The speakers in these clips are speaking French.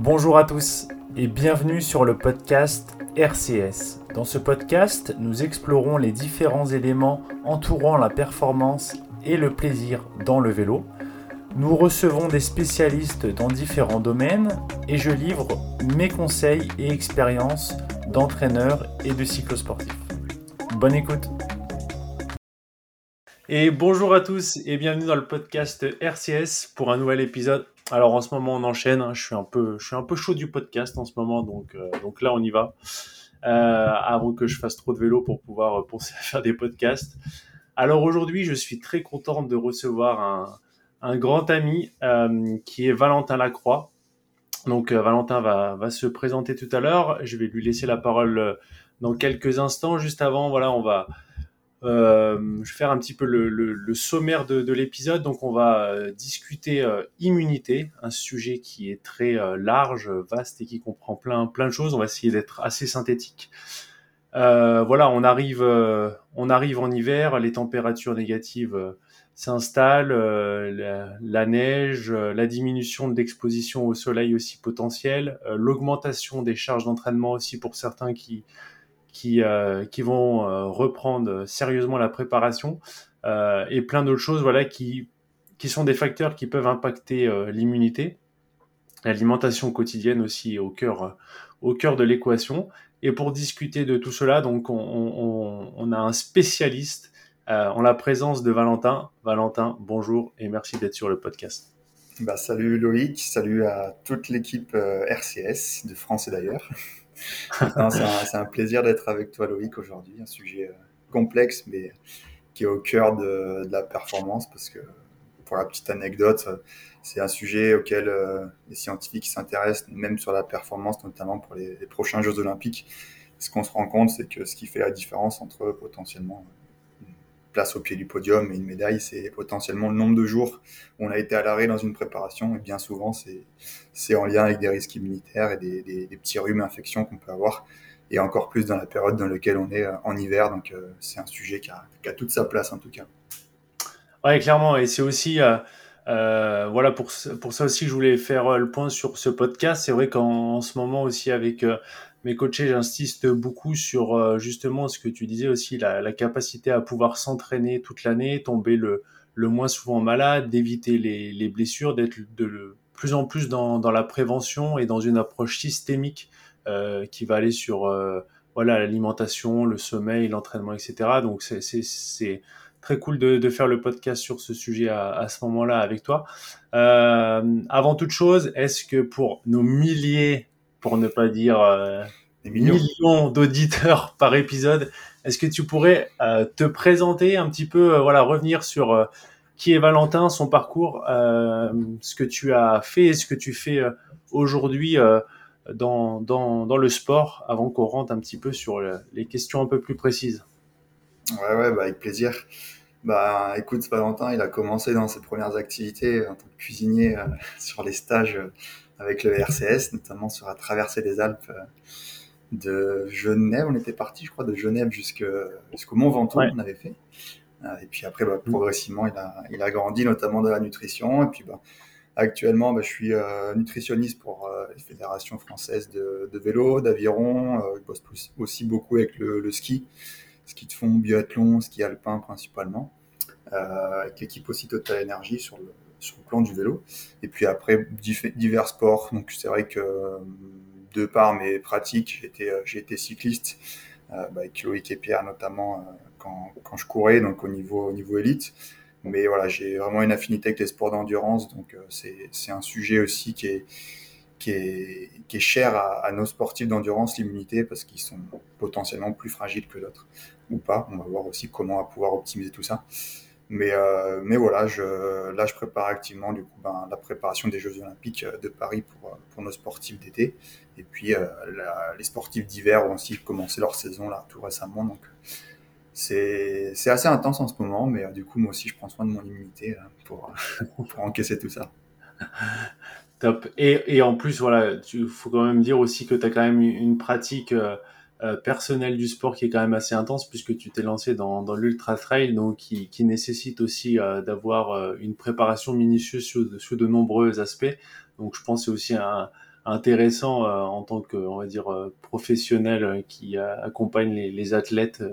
Bonjour à tous et bienvenue sur le podcast RCS. Dans ce podcast, nous explorons les différents éléments entourant la performance et le plaisir dans le vélo. Nous recevons des spécialistes dans différents domaines et je livre mes conseils et expériences d'entraîneur et de cyclosportif. Bonne écoute Et bonjour à tous et bienvenue dans le podcast RCS pour un nouvel épisode. Alors en ce moment on enchaîne, hein. je, suis un peu, je suis un peu chaud du podcast en ce moment, donc, euh, donc là on y va. Euh, avant que je fasse trop de vélo pour pouvoir penser à faire des podcasts. Alors aujourd'hui je suis très content de recevoir un, un grand ami euh, qui est Valentin Lacroix. Donc euh, Valentin va, va, se présenter tout à l'heure. Je vais lui laisser la parole euh, dans quelques instants. Juste avant, voilà, on va euh, faire un petit peu le, le, le sommaire de, de l'épisode. Donc on va euh, discuter euh, immunité, un sujet qui est très large, vaste et qui comprend plein, plein de choses. On va essayer d'être assez synthétique. voilà, on arrive, on arrive en hiver, les températures négatives s'installe, euh, la, la, neige, euh, la diminution de l'exposition au soleil aussi potentielle, euh, l'augmentation des charges d'entraînement aussi pour certains qui, qui, euh, qui vont euh, reprendre sérieusement la préparation, et plein d'autres choses voilà, qui, qui sont des facteurs qui peuvent impacter l'immunité. L'alimentation quotidienne aussi au cœur, au cœur de l'équation. Et pour discuter de tout cela, donc on, a un spécialiste euh, en la présence de Valentin. Valentin, bonjour et merci d'être sur le podcast. Bah, salut Loïc, salut à toute l'équipe euh, RCS de France et d'ailleurs. C'est un, plaisir d'être avec toi Loïc aujourd'hui, un sujet euh, complexe mais qui est au cœur de, la performance parce que pour la petite anecdote, c'est un sujet auquel euh, les scientifiques s'intéressent, même sur la performance, notamment pour les prochains Jeux olympiques. Ce qu'on se rend compte, c'est que ce qui fait la différence entre potentiellement place au pied du podium et une médaille, c'est potentiellement le nombre de jours où on a été à l'arrêt dans une préparation. Et bien souvent, c'est en lien avec des risques immunitaires et des, des, petits rhumes, infections qu'on peut avoir. Et encore plus dans la période dans laquelle on est euh, en hiver. Donc, euh, c'est un sujet qui a, qui a, toute sa place, en tout cas. Ouais, clairement. Et c'est aussi, euh, voilà, pour, pour ça aussi, je voulais faire le point sur ce podcast. C'est vrai qu'en ce moment aussi, avec mes coachés, j'insiste beaucoup sur euh, justement ce que tu disais aussi, la, la capacité à pouvoir s'entraîner toute l'année, tomber le, le, moins souvent malade, d'éviter les, les, blessures, d'être de, de, plus en plus dans, dans, la prévention et dans une approche systémique euh, qui va aller sur euh, voilà l'alimentation, le sommeil, l'entraînement, etc. Donc c'est très cool de, de, faire le podcast sur ce sujet à, à ce moment-là avec toi. Euh, avant toute chose, est-ce que pour nos milliers pour ne pas dire euh, des millions, millions d'auditeurs par épisode. Est-ce que tu pourrais euh, te présenter un petit peu, euh, voilà, revenir sur qui est Valentin, son parcours, ce que tu as fait et ce que tu fais aujourd'hui dans, dans, dans, le sport, avant qu'on rentre un petit peu sur les questions un peu plus précises? Ouais, ouais, bah avec plaisir. Bah, écoute, Valentin, il a commencé dans ses premières activités en tant que cuisinier sur les stages avec le RCS, notamment sur la traversée des Alpes euh, de Genève. On était parti, je crois, de Genève jusqu'au Mont Ventoux, ouais. on avait fait. Euh, et puis après, bah, progressivement, il a, il a grandi, notamment dans la nutrition. Et puis, bah, actuellement, bah, je suis euh, nutritionniste pour euh, les fédérations françaises de, de vélo, d'aviron. Euh, je bosse aussi beaucoup avec le, le, ski, ski de fond, biathlon, ski alpin principalement. avec l'équipe aussi Total Energy sur le, sur le plan du vélo. Et puis après, divers sports. Donc c'est vrai que de par mes pratiques, j'ai été, j'ai été cycliste euh, avec Loïc et Pierre notamment euh, quand, quand je courais, donc au niveau, au niveau élite. Mais voilà, j'ai vraiment une affinité avec les sports d'endurance, donc euh, c'est, c'est un sujet aussi qui est, qui est, qui est cher à, à nos sportifs d'endurance, l'immunité, parce qu'ils sont potentiellement plus fragiles que d'autres, ou pas. On va voir aussi comment on va pouvoir optimiser tout ça. Mais, euh, mais voilà, je, là, je prépare activement du coup, ben, la préparation des Jeux Olympiques de Paris pour, pour nos sportifs d'été. Et puis, euh, les sportifs d'hiver ont aussi commencé leur saison là tout récemment. Donc, c'est assez intense en ce moment, mais euh, du coup, moi aussi, je prends soin de mon immunité euh, pour, pour encaisser tout ça. Top. Et, et en plus, voilà, il faut quand même dire aussi que tu as quand même une pratique euh, euh, personnelle du sport qui est quand même assez intense puisque tu t'es lancé dans, dans l'ultra trail, donc qui, qui nécessite aussi euh, d'avoir euh, une préparation minutieuse sur, sur, de nombreux aspects. Donc je pense c'est aussi un, intéressant en tant que, on va dire, professionnel qui accompagne les, athlètes.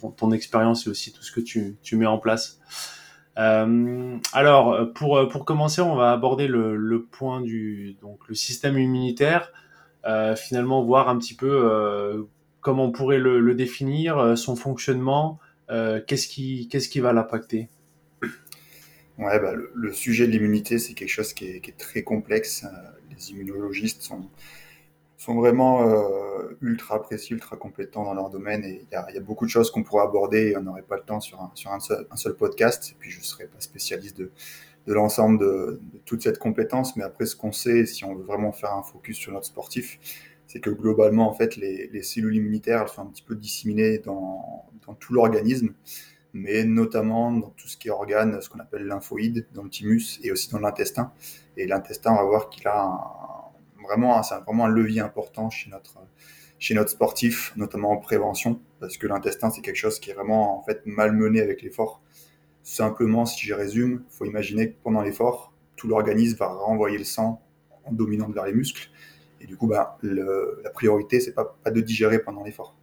ton, ton expérience et aussi tout ce que tu, tu mets en place. alors, pour, pour commencer, on va aborder le, le point du donc le système immunitaire. Finalement, voir un petit peu comment on pourrait le, définir, son fonctionnement, qu'est-ce qui, qu'est-ce qui va l'impacter? Ouais, bah, le, sujet de l'immunité, c'est quelque chose qui est, très complexe. Euh, les immunologistes sont, vraiment euh, ultra précis, ultra compétents dans leur domaine et il y a, beaucoup de choses qu'on pourrait aborder et on n'aurait pas le temps sur un, sur un, seul, un seul podcast. Et puis je ne serais pas spécialiste de, de l'ensemble de, toute cette compétence, mais après ce qu'on sait, si on veut vraiment faire un focus sur notre sportif, c'est que globalement, en fait, les, les cellules immunitaires, elles sont un petit peu disséminées dans, tout l'organisme mais notamment dans tout ce qui est organe, ce qu'on appelle lymphoïde, dans le thymus et aussi dans l'intestin. Et l'intestin, on va voir qu'il a vraiment, c'est vraiment un levier important chez notre, chez notre sportif, notamment en prévention, parce que l'intestin, c'est quelque chose qui est vraiment en fait malmené avec l'effort. Simplement, si je résume, il faut imaginer que pendant l'effort, tout l'organisme va renvoyer le sang en dominant vers les muscles. Et du coup, le, la priorité, c'est pas, pas de digérer pendant l'effort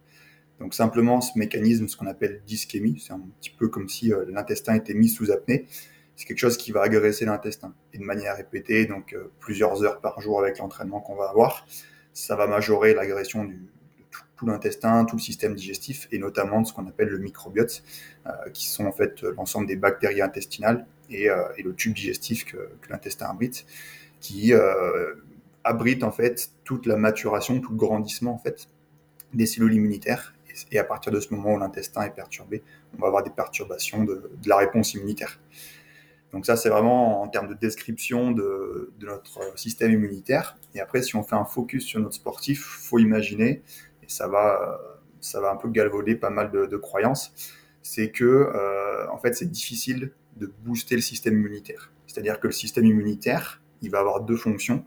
donc simplement ce mécanisme, ce qu'on appelle dyschémie, c'est un petit peu comme si euh, l'intestin était mis sous apnée. C'est quelque chose qui va agresser l'intestin et de manière répétée, donc euh, plusieurs heures par jour avec l'entraînement qu'on va avoir. Ça va majorer l'agression de tout, l'intestin, tout le système digestif et notamment de ce qu'on appelle le microbiote, euh, qui sont en fait l'ensemble des bactéries intestinales et, et le tube digestif que, l'intestin abrite, qui abrite en fait toute la maturation, tout le grandissement en fait des cellules immunitaires et à partir de ce moment où l'intestin est perturbé, on va avoir des perturbations de, la réponse immunitaire. Donc ça, c'est vraiment en termes de description de, notre système immunitaire. Et après, si on fait un focus sur notre sportif, faut imaginer, ça va, ça va un peu galvauder pas mal de, croyances, c'est que euh, en fait, c'est difficile de booster le système immunitaire. C'est-à-dire que le système immunitaire, il va avoir deux fonctions.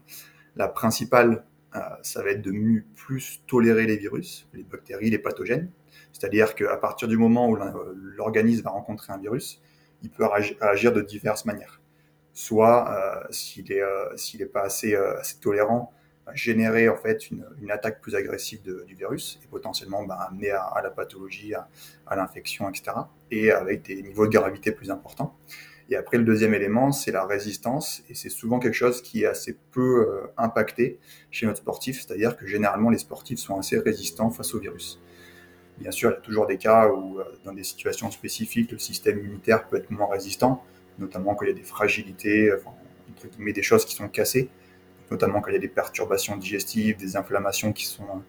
La principale, euh, ça va être de plus tolérer les virus, les bactéries, les pathogènes. C'est-à-dire qu'à partir du moment où l'organisme va rencontrer un virus, il peut agir de diverses manières. Soit, euh, s'il n'est euh, pas assez, tolérant, générer en fait une, attaque plus agressive du virus et potentiellement bah, amener à, la pathologie, à, l'infection, etc. Et avec des niveaux de gravité plus importants. Et après, le deuxième élément, c'est la résistance. Et c'est souvent quelque chose qui est assez peu euh, impacté chez notre sportif. C'est-à-dire que généralement, les sportifs sont assez résistants face au virus. Bien sûr, il y a toujours des cas où, euh, dans des situations spécifiques, le système immunitaire peut être moins résistant, notamment quand il y a des fragilités, enfin, entre guillemets, des choses qui sont cassées, notamment quand il y a des perturbations digestives, des inflammations qui sont,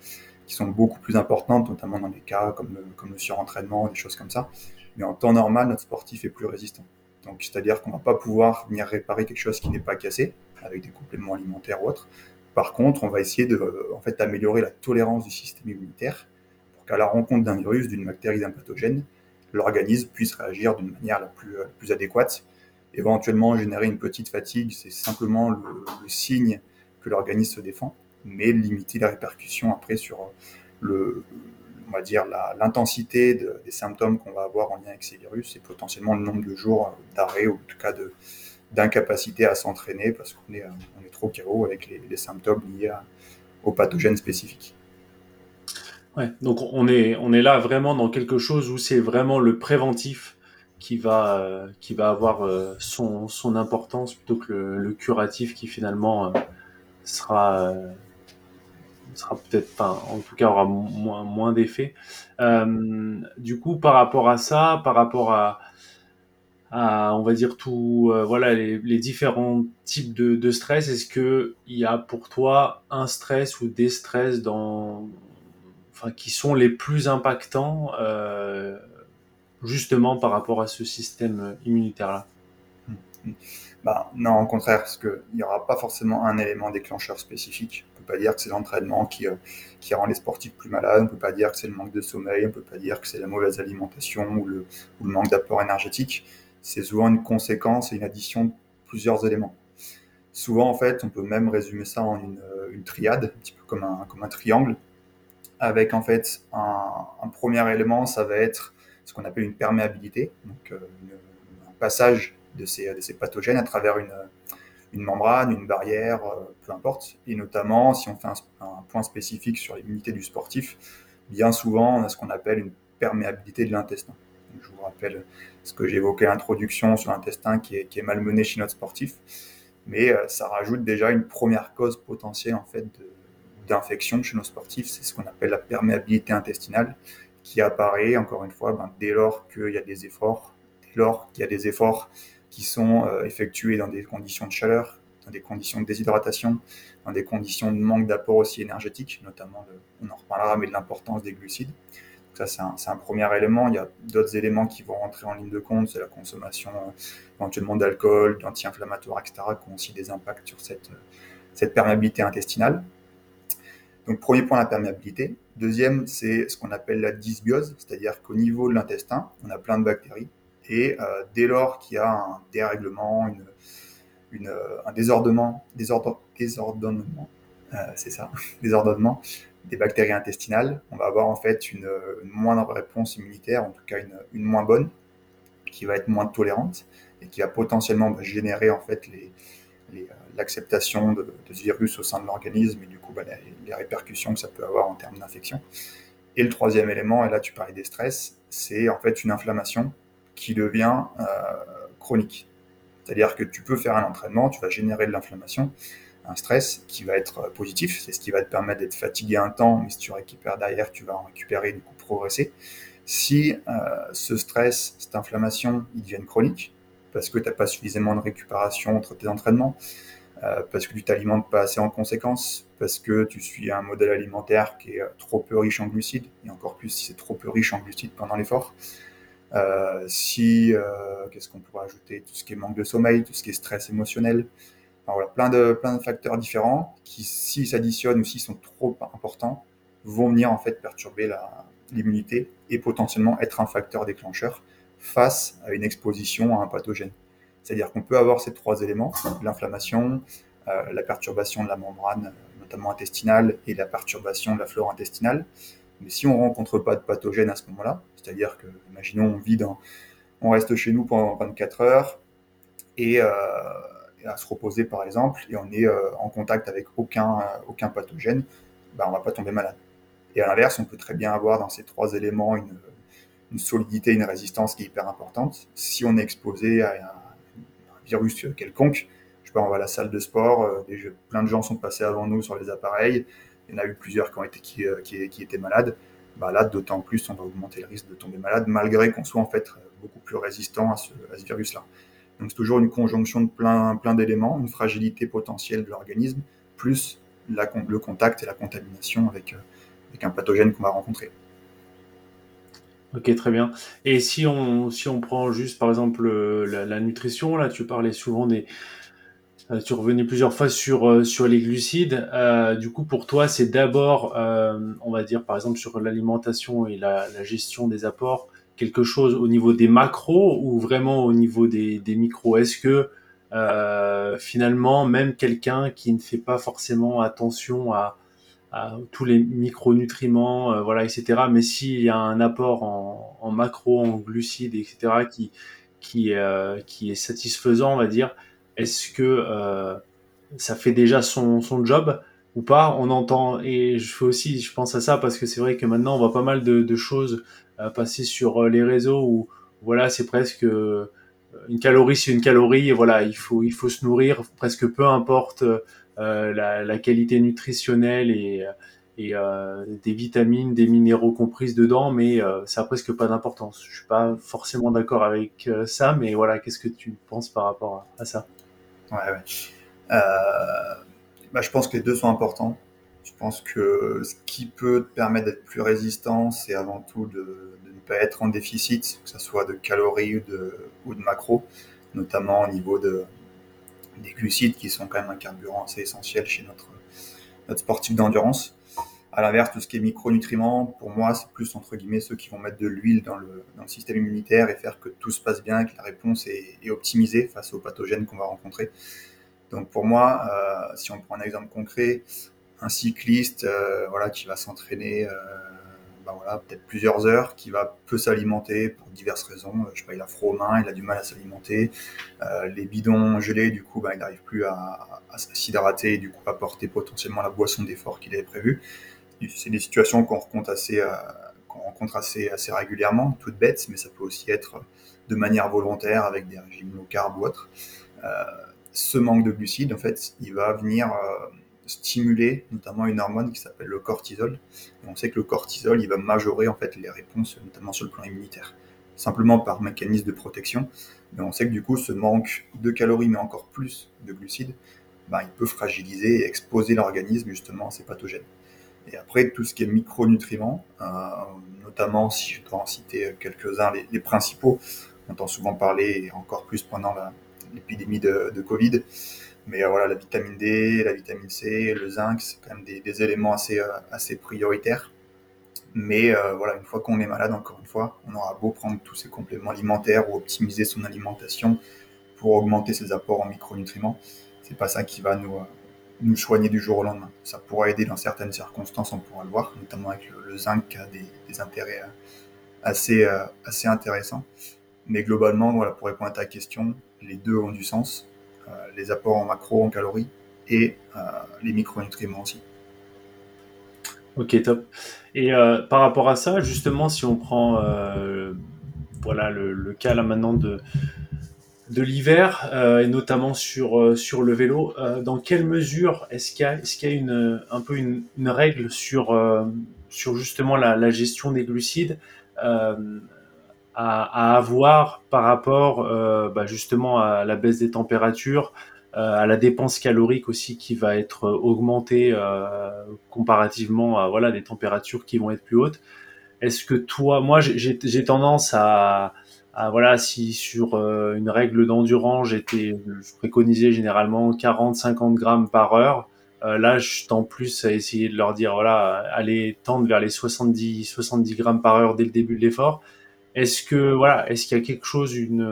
qui sont beaucoup plus importantes, notamment dans des cas comme le, comme le surentraînement, des choses comme ça. Mais en temps normal, notre sportif est plus résistant. Donc, c'est-à-dire qu'on ne va pas pouvoir venir réparer quelque chose qui n'est pas cassé avec des compléments alimentaires ou autres. Par contre, on va essayer de, en fait, améliorer la tolérance du système immunitaire pour qu'à la rencontre d'un virus, d'une bactérie, d'un pathogène, l'organisme puisse réagir d'une manière la plus, plus, adéquate. Éventuellement, générer une petite fatigue, c'est simplement le, signe que l'organisme se défend, mais limiter les répercussions après sur le, on va dire, l'intensité des symptômes qu'on va avoir en lien avec ces virus et potentiellement le nombre de jours d'arrêt ou en tout cas d'incapacité à s'entraîner parce qu'on est, on est trop chaos avec les, symptômes liés aux pathogènes spécifiques. Ouais, donc on est, on est là vraiment dans quelque chose où c'est vraiment le préventif qui va, qui va avoir euh, son, son importance plutôt que le, curatif qui finalement euh, sera euh, sera peut-être, enfin, en tout cas, aura moins, moins d'effet. Euh, du coup, par rapport à ça, par rapport à, à on va dire tout, euh, voilà, les, différents types de, de stress, est-ce que il y a pour toi un stress ou des stress dans, enfin, qui sont les plus impactants, euh, justement par rapport à ce système immunitaire là? Bah, non, au contraire, parce qu'il n'y aura pas forcément un élément déclencheur spécifique peut pas dire que c'est l'entraînement qui, euh, qui rend les sportifs plus malades, on ne peut pas dire que c'est le manque de sommeil, on ne peut pas dire que c'est la mauvaise alimentation ou le, ou le manque d'apport énergétique. C'est souvent une conséquence et une addition de plusieurs éléments. Souvent, en fait, on peut même résumer ça en une, euh, une triade, un petit peu comme un, comme un triangle, avec en fait un, premier élément, ça va être ce qu'on appelle une perméabilité, donc euh, un passage de ces, pathogènes à travers une, membrane, une barrière, peu importe. Et notamment, si on fait un, point spécifique sur l'immunité du sportif, bien souvent, on a ce qu'on appelle une perméabilité de l'intestin. Je vous rappelle ce que j'évoquais à l'introduction sur l'intestin qui est, qui est malmené chez notre sportif mais euh, ça rajoute déjà une première cause potentielle en fait d'infection chez nos sportifs. C'est ce qu'on appelle la perméabilité intestinale qui apparaît encore une fois ben, dès lors qu'il y a des efforts, dès lors qu'il y a des efforts qui sont euh, effectués dans des conditions de chaleur, dans des conditions de déshydratation, dans des conditions de manque d'apport aussi énergétique, notamment, on en reparlera, mais de l'importance des glucides. Ça, c'est un, premier élément. Il y a d'autres éléments qui vont rentrer en ligne de compte. C'est la consommation éventuellement d'alcool, d'anti-inflammatoires, etc., qui ont aussi des impacts sur cette, cette perméabilité intestinale. Donc, premier point, la perméabilité. Deuxième, c'est ce qu'on appelle la dysbiose, c'est-à-dire qu'au niveau de l'intestin, on a plein de bactéries. Et euh, dès lors qu'il y a un dérèglement, un désordonnement, désordonnement euh, c'est ça, désordonnement des bactéries intestinales, on va avoir en fait une, moindre réponse immunitaire, en tout cas une, une, moins bonne, qui va être moins tolérante et qui va potentiellement bah, générer en fait les, euh, l'acceptation de, ce virus au sein de l'organisme et du coup bah, les, répercussions que ça peut avoir en termes d'infection. Et le troisième élément, et là tu parlais des stress, c'est en fait une inflammation qui devient euh, chronique. C'est-à-dire que tu peux faire un entraînement, tu vas générer de l'inflammation, un stress qui va être positif. C'est ce qui va te permettre d'être fatigué un temps, mais si tu récupères derrière, tu vas en récupérer, du coup progresser. Si euh, ce stress, cette inflammation, ils deviennent chroniques, parce que tu n'as pas suffisamment de récupération entre tes entraînements, euh, parce que tu t'alimentes pas assez en conséquence, parce que tu suis un modèle alimentaire qui est euh, trop peu riche en glucides, et encore plus si c'est trop peu riche en glucides pendant l'effort. Euh, si, qu'est-ce qu'on pourrait ajouter? Tout ce qui est manque de sommeil, tout ce qui est stress émotionnel, voilà, plein de, plein de facteurs différents qui, s'ils s'additionnent ou s'ils sont trop importants, vont venir en fait perturber l'immunité et potentiellement être un facteur déclencheur face à une exposition à un pathogène. C'est-à-dire qu'on peut avoir ces trois éléments, l'inflammation, euh, la perturbation de la membrane, notamment intestinale, et la perturbation de la flore intestinale. Mais si on ne rencontre pas de pathogène à ce moment-là, c'est-à-dire que, imaginons, on reste chez nous pendant 24 heures et euh, à se reposer par exemple, et on est euh, en contact avec aucun, euh, pathogène, ben, on va pas tomber malade. Et à l'inverse, on peut très bien avoir dans ces trois éléments une, une, solidité, une résistance qui est hyper importante. Si on est exposé à un, virus quelconque, je sais pas, on va à la salle de sport, euh, plein de gens sont passés avant nous sur les appareils, il y en a eu plusieurs qui, ont été, qui, qui étaient malades. Bah là, d'autant plus, on va augmenter le risque de tomber malade, malgré qu'on soit en fait beaucoup plus résistant à ce, virus-là. Donc c'est toujours une conjonction de plein, plein d'éléments, une fragilité potentielle de l'organisme, plus le contact et la contamination euh, avec un pathogène qu'on va rencontrer. Ok, très bien. Et si on, si on prend juste par exemple la, nutrition, là tu parlais souvent des... Euh, tu revenais plusieurs fois sur, euh, sur les glucides. du coup, pour toi, c'est d'abord, on va dire par exemple sur l'alimentation et la, la, gestion des apports, quelque chose au niveau des macros ou vraiment au niveau des, des micros? Est-ce que euh, finalement, même quelqu'un qui ne fait pas forcément attention à, tous les micronutriments, euh, voilà, etc. Mais s'il y a un apport en, en macro, en glucides, etc., qui qui, euh, qui est satisfaisant, on va dire, est-ce que euh, ça fait déjà son, son job ou pas? On entend et je fais aussi, je pense à ça parce que c'est vrai que maintenant on voit pas mal de, de choses passer sur euh, les réseaux où voilà, c'est presque euh, une calorie, c'est une calorie et voilà, il faut il faut se nourrir presque peu importe euh, la, la, qualité nutritionnelle et et des vitamines, des minéraux comprises dedans, mais ça a presque pas d'importance. Je suis pas forcément d'accord avec ça, mais voilà, qu'est-ce que tu penses par rapport à, ça? Ouais. Euh, bah, je pense que les deux sont importants. Je pense que ce qui peut te permettre d'être plus résistant, c'est avant tout de, ne pas être en déficit, que ce soit de calories de, ou de macros, notamment au niveau de, des glucides qui sont quand même un carburant assez essentiel chez notre, sportif d'endurance. À l'inverse, tout ce qui est micronutriments, pour moi, c'est plus entre guillemets ceux qui vont mettre de l'huile dans le, système immunitaire et faire que tout se passe bien, que la réponse est, optimisée face aux pathogènes qu'on va rencontrer. Donc pour moi, euh, si on prend un exemple concret, un cycliste euh, voilà, qui va s'entraîner bah peut-être plusieurs heures, qui va peu s'alimenter pour diverses raisons. Je sais pas, il a froid aux mains, il a du mal à s'alimenter. Euh, les bidons gelés, du coup, bah, il n'arrive plus à, s'hydrater et du coup à porter potentiellement la boisson d'effort qu'il avait prévu. C'est des situations qu'on rencontre assez, euh, qu'on rencontre assez, assez régulièrement, toutes bêtes, mais ça peut aussi être de manière volontaire avec des régimes low carb ou autres. Euh, ce manque de glucides, en fait, il va venir stimuler notamment une hormone qui s'appelle le cortisol. On sait que le cortisol, il va majorer en fait les réponses, notamment sur le plan immunitaire, simplement par mécanisme de protection. Mais on sait que du coup, ce manque de calories, mais encore plus de glucides, ben, il peut fragiliser et exposer l'organisme justement à ces pathogènes. Et après, tout ce qui est micronutriments, euh, notamment si je dois en citer quelques-uns, les, principaux, on entend souvent parler, et encore plus pendant l'épidémie de, Covid, mais euh, voilà, la vitamine D, la vitamine C, le zinc, c'est quand même des, éléments assez, euh, assez prioritaires. Mais euh, voilà, une fois qu'on est malade, encore une fois, on aura beau prendre tous ces compléments alimentaires ou optimiser son alimentation pour augmenter ses apports en micronutriments, c'est pas ça qui va nous, nous soigner du jour au lendemain. Ça pourra aider dans certaines circonstances, on pourra le voir, notamment avec le, zinc qui a des, des intérêts assez, assez intéressants. Mais globalement, voilà, pour répondre à ta question, les deux ont du sens. Euh, les apports en macro, en calories et euh, les micronutriments aussi. Ok, top. Et euh, par rapport à ça, justement, si on prend voilà, le, cas là maintenant de, de l'hiver, et notamment sur, sur le vélo, dans quelle mesure est-ce qu'il y a, est qu'il y a une, un peu une, règle sur, sur justement la, gestion des glucides à, à, avoir par rapport bah justement à la baisse des températures, à la dépense calorique aussi qui va être augmentée euh, comparativement à voilà des températures qui vont être plus hautes. Est-ce que toi, moi j'ai tendance à, à, voilà si sur euh, une règle d'endurance j'étais je préconisais généralement 40-50 grammes par heure. Euh, là, je tends plus à essayer de leur dire voilà allez tendre vers les 70 70 grammes par heure dès le début de l'effort. Est-ce que voilà, est-ce qu'il y a quelque chose, une,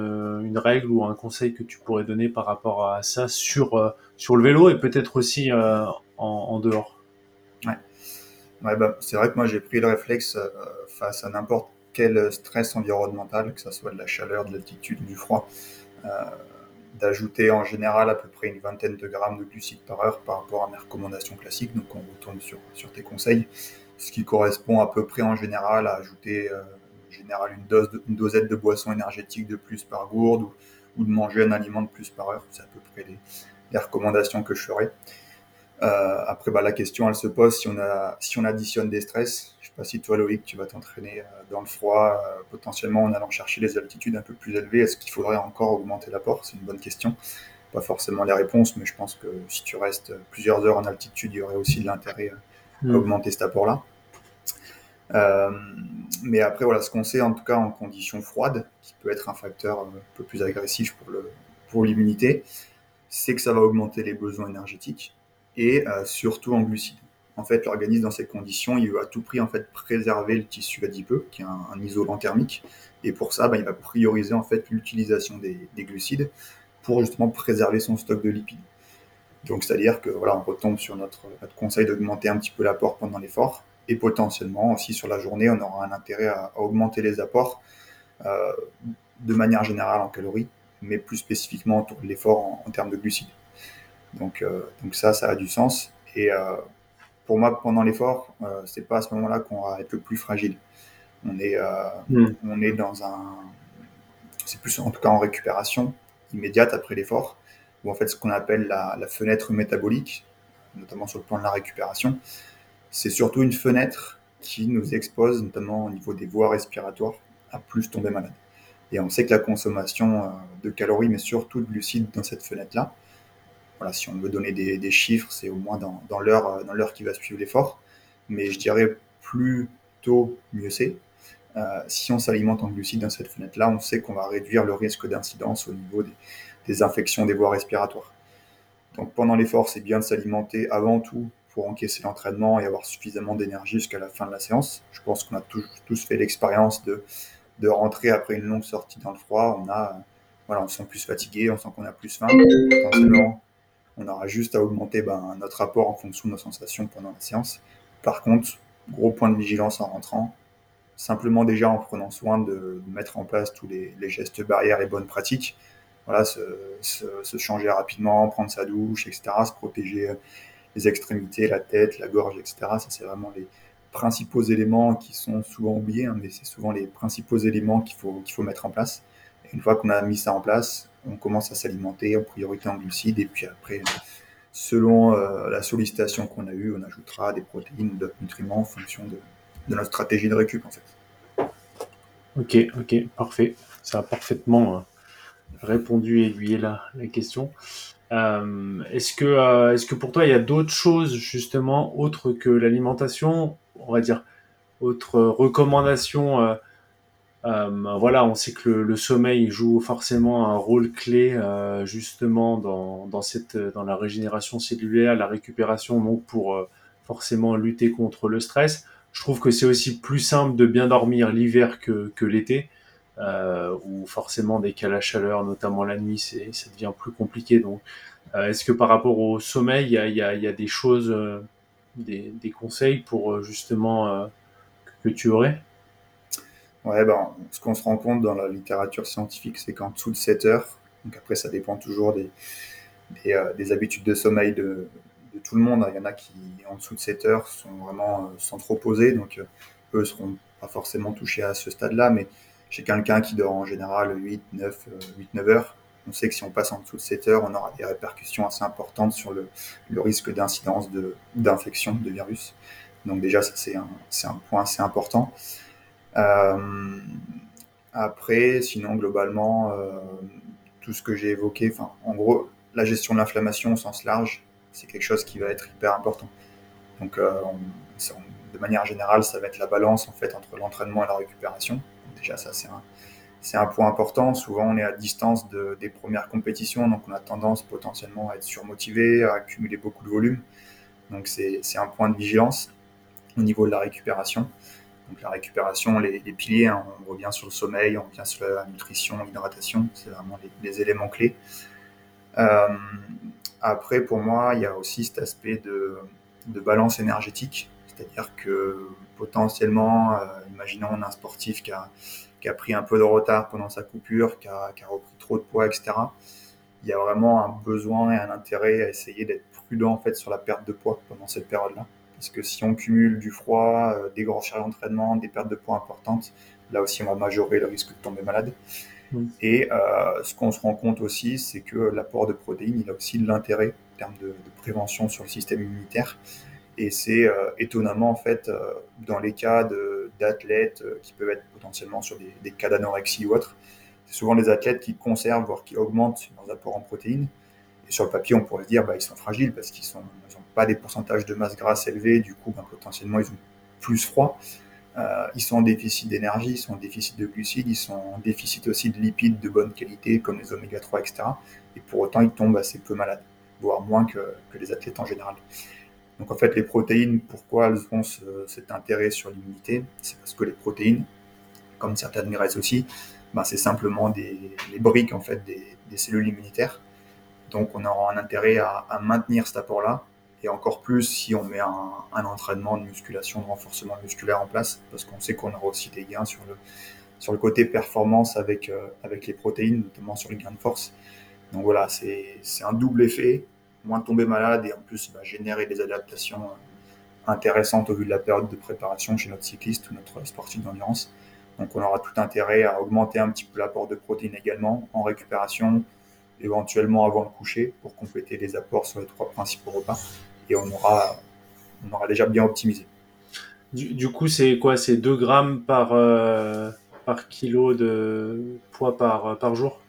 une, règle ou un conseil que tu pourrais donner par rapport à ça sur euh, sur le vélo et peut-être aussi euh, en, dehors? Ouais, ouais bah, c'est vrai que moi j'ai pris le réflexe euh, face à n'importe quel stress environnemental, que ce soit de la chaleur, de l'altitude du froid, euh, d'ajouter en général à peu près une vingtaine de grammes de glucides par heure par rapport à mes recommandations classiques. Donc on retourne sur sur tes conseils, ce qui correspond à peu près en général à ajouter général une, dose de, une dosette de boisson énergétique de plus par gourde ou, ou, de manger un aliment de plus par heure. C'est à peu près les, les, recommandations que je ferai. Euh, après, bah, la question, elle se pose si on, a, si on additionne des stress. Je sais pas si toi, Loïc, tu vas t'entraîner euh, dans le froid, euh, potentiellement en allant chercher les altitudes un peu plus élevées. Est-ce qu'il faudrait encore augmenter l'apport? C'est une bonne question. Pas forcément les réponses, mais je pense que si tu restes plusieurs heures en altitude, il y aurait aussi de l'intérêt à mmh. augmenter cet apport-là. Euh, mais après, voilà, ce qu'on sait, en tout cas en conditions froides, qui peut être un facteur un peu plus agressif pour, l'immunité, c'est que ça va augmenter les besoins énergétiques et euh, surtout en glucides. En fait, l'organisme dans ces conditions, il veut à tout prix en fait préserver le tissu adipeux, qui est un, un isolant thermique, et pour ça, bah, il va prioriser en fait l'utilisation des, des, glucides pour justement préserver son stock de lipides. Donc, c'est-à-dire que voilà, on retombe sur notre conseil d'augmenter un petit peu l'apport pendant l'effort, et potentiellement aussi sur la journée, on aura un intérêt à, à augmenter les apports euh, de manière générale en calories, mais plus spécifiquement autour de l'effort en, en, termes de glucides. Donc, euh, donc ça, ça a du sens. Et euh, pour moi, pendant l'effort, c'est pas à ce moment-là qu'on va être le plus fragile. On est, mmh. on est dans un, c'est plus en tout cas en récupération immédiate après l'effort, ou en fait ce qu'on appelle la, la fenêtre métabolique, notamment sur le plan de la récupération c'est surtout une fenêtre qui nous expose, notamment au niveau des voies respiratoires, à plus tomber malade. Et on sait que la consommation euh, de calories, mais surtout de glucides dans cette fenêtre-là, voilà, si on veut donner des, chiffres, c'est au moins dans, euh, dans l'heure qui va suivre l'effort. Mais je dirais plus tôt, mieux c'est. Euh, si on s'alimente en glucides dans cette fenêtre-là, on sait qu'on va réduire le risque d'incidence au niveau des, des infections des voies respiratoires. Donc pendant l'effort, c'est bien de s'alimenter avant tout pour encaisser l'entraînement et avoir suffisamment d'énergie jusqu'à la fin de la séance. Je pense qu'on a tous, fait l'expérience de, rentrer après une longue sortie dans le froid. On a, voilà, on se sent plus fatigué, on sent qu'on a plus faim. Potentiellement, on aura juste à augmenter ben, notre apport en fonction de nos sensations pendant la séance. Par contre, gros point de vigilance en rentrant, simplement déjà en prenant soin de, mettre en place tous les, gestes barrières et bonnes pratiques. Voilà, se, se, changer rapidement, prendre sa douche, etc., se protéger les extrémités, la tête, la gorge, etc. Ça, c'est vraiment les principaux éléments qui sont souvent oubliés, hein, mais c'est souvent les principaux éléments qu'il faut, qu'il faut mettre en place. Une fois qu'on a mis ça en place, on commence à s'alimenter en priorité en glucides, et puis après, selon euh, la sollicitation qu'on a eue, on ajoutera des protéines, d'autres nutriments en fonction de, de notre stratégie de récup en fait. Ok, ok, parfait. Ça a parfaitement euh, répondu et aiguillé la, la question. Euh, est-ce que, euh, est-ce que pour toi il y a d'autres choses justement autres que l'alimentation, on va dire, autres recommandations voilà, on sait que le, sommeil joue forcément un rôle clé justement dans, dans, cette, dans la régénération cellulaire, la récupération, donc pour forcément lutter contre le stress. Je trouve que c'est aussi plus simple de bien dormir l'hiver que, que l'été, euh, où forcément dès qu'il y a la chaleur, notamment la nuit, c'est, ça devient plus compliqué. Donc, euh, est-ce que par rapport au sommeil, il y a, des choses, euh, des, conseils pour euh, justement que tu aurais? Ouais, ben, ce qu'on se rend compte dans la littérature scientifique, c'est qu'en dessous de 7 heures, donc après ça dépend toujours des, des, des habitudes de sommeil de, tout le monde. Il y en a qui, en dessous de 7 heures, sont vraiment sans trop poser, donc eux seront pas forcément touchés à ce stade-là, mais chez quelqu'un qui dort en général 8, 9, 8, 9 heures, on sait que si on passe en dessous de 7 heures, on aura des répercussions assez importantes sur le, risque d'incidence d'infection de, virus. Donc déjà, ça c'est un, un, point assez important. Euh, après, sinon, globalement, euh, tout ce que j'ai évoqué, enfin, en gros, la gestion de l'inflammation au sens large, c'est quelque chose qui va être hyper important. Donc, euh, de manière générale, ça va être la balance en fait entre l'entraînement et la récupération. Déjà, ça c'est un, point important. Souvent, on est à distance de, des premières compétitions, donc on a tendance potentiellement à être surmotivé, à accumuler beaucoup de volume. Donc, c'est, un point de vigilance au niveau de la récupération. Donc, la récupération, les, piliers, hein, on revient sur le sommeil, on revient sur la nutrition, l'hydratation, c'est vraiment les, éléments clés. Euh, après, pour moi, il y a aussi cet aspect de balance énergétique, c'est-à-dire que potentiellement, euh, imaginons on a un sportif qui a, qui a, pris un peu de retard pendant sa coupure, qui a, qui a, repris trop de poids, etc. Il y a vraiment un besoin et un intérêt à essayer d'être prudent en fait sur la perte de poids pendant cette période-là, parce que si on cumule du froid, euh, des grands charges d'entraînement, des pertes de poids importantes, là aussi on va majorer le risque de tomber malade. Et euh, ce qu'on se rend compte aussi, c'est que l'apport de protéines, il a aussi de l'intérêt en termes de, de, prévention sur le système immunitaire. Et c'est euh, étonnamment, en fait, euh, dans les cas d'athlètes euh, qui peuvent être potentiellement sur des, cas d'anorexie ou autre, c'est souvent les athlètes qui conservent, voire qui augmentent leurs apports en protéines. Et sur le papier, on pourrait se dire, bah, ils sont fragiles parce qu'ils n'ont pas des pourcentages de masse grasse élevés, du coup, bah, potentiellement, ils ont plus froid. Ils sont en déficit d'énergie, ils sont en déficit de glucides, ils sont en déficit aussi de lipides de bonne qualité comme les oméga 3, etc. Et pour autant, ils tombent assez peu malades, voire moins que, que les athlètes en général. Donc en fait, les protéines, pourquoi elles ont ce, cet intérêt sur l'immunité? C'est parce que les protéines, comme certaines graisses aussi, ben c'est simplement des les briques en fait des, cellules immunitaires. Donc on aura un intérêt à, à maintenir cet apport-là et encore plus si on met un, un, entraînement de musculation, de renforcement musculaire en place, parce qu'on sait qu'on aura aussi des gains sur le, sur le côté performance avec, euh, avec les protéines, notamment sur les gains de force. Donc voilà, c'est un double effet, moins tomber malade et en plus bah, générer des adaptations euh, intéressantes au vu de la période de préparation chez notre cycliste ou notre sportif d'endurance. Donc on aura tout intérêt à augmenter un petit peu l'apport de protéines également en récupération, éventuellement avant le coucher pour compléter les apports sur les trois principaux repas et on aura, on aura déjà bien optimisé. Du, du coup, c'est quoi? C'est 2 grammes par, euh, par kilo de poids par, par jour?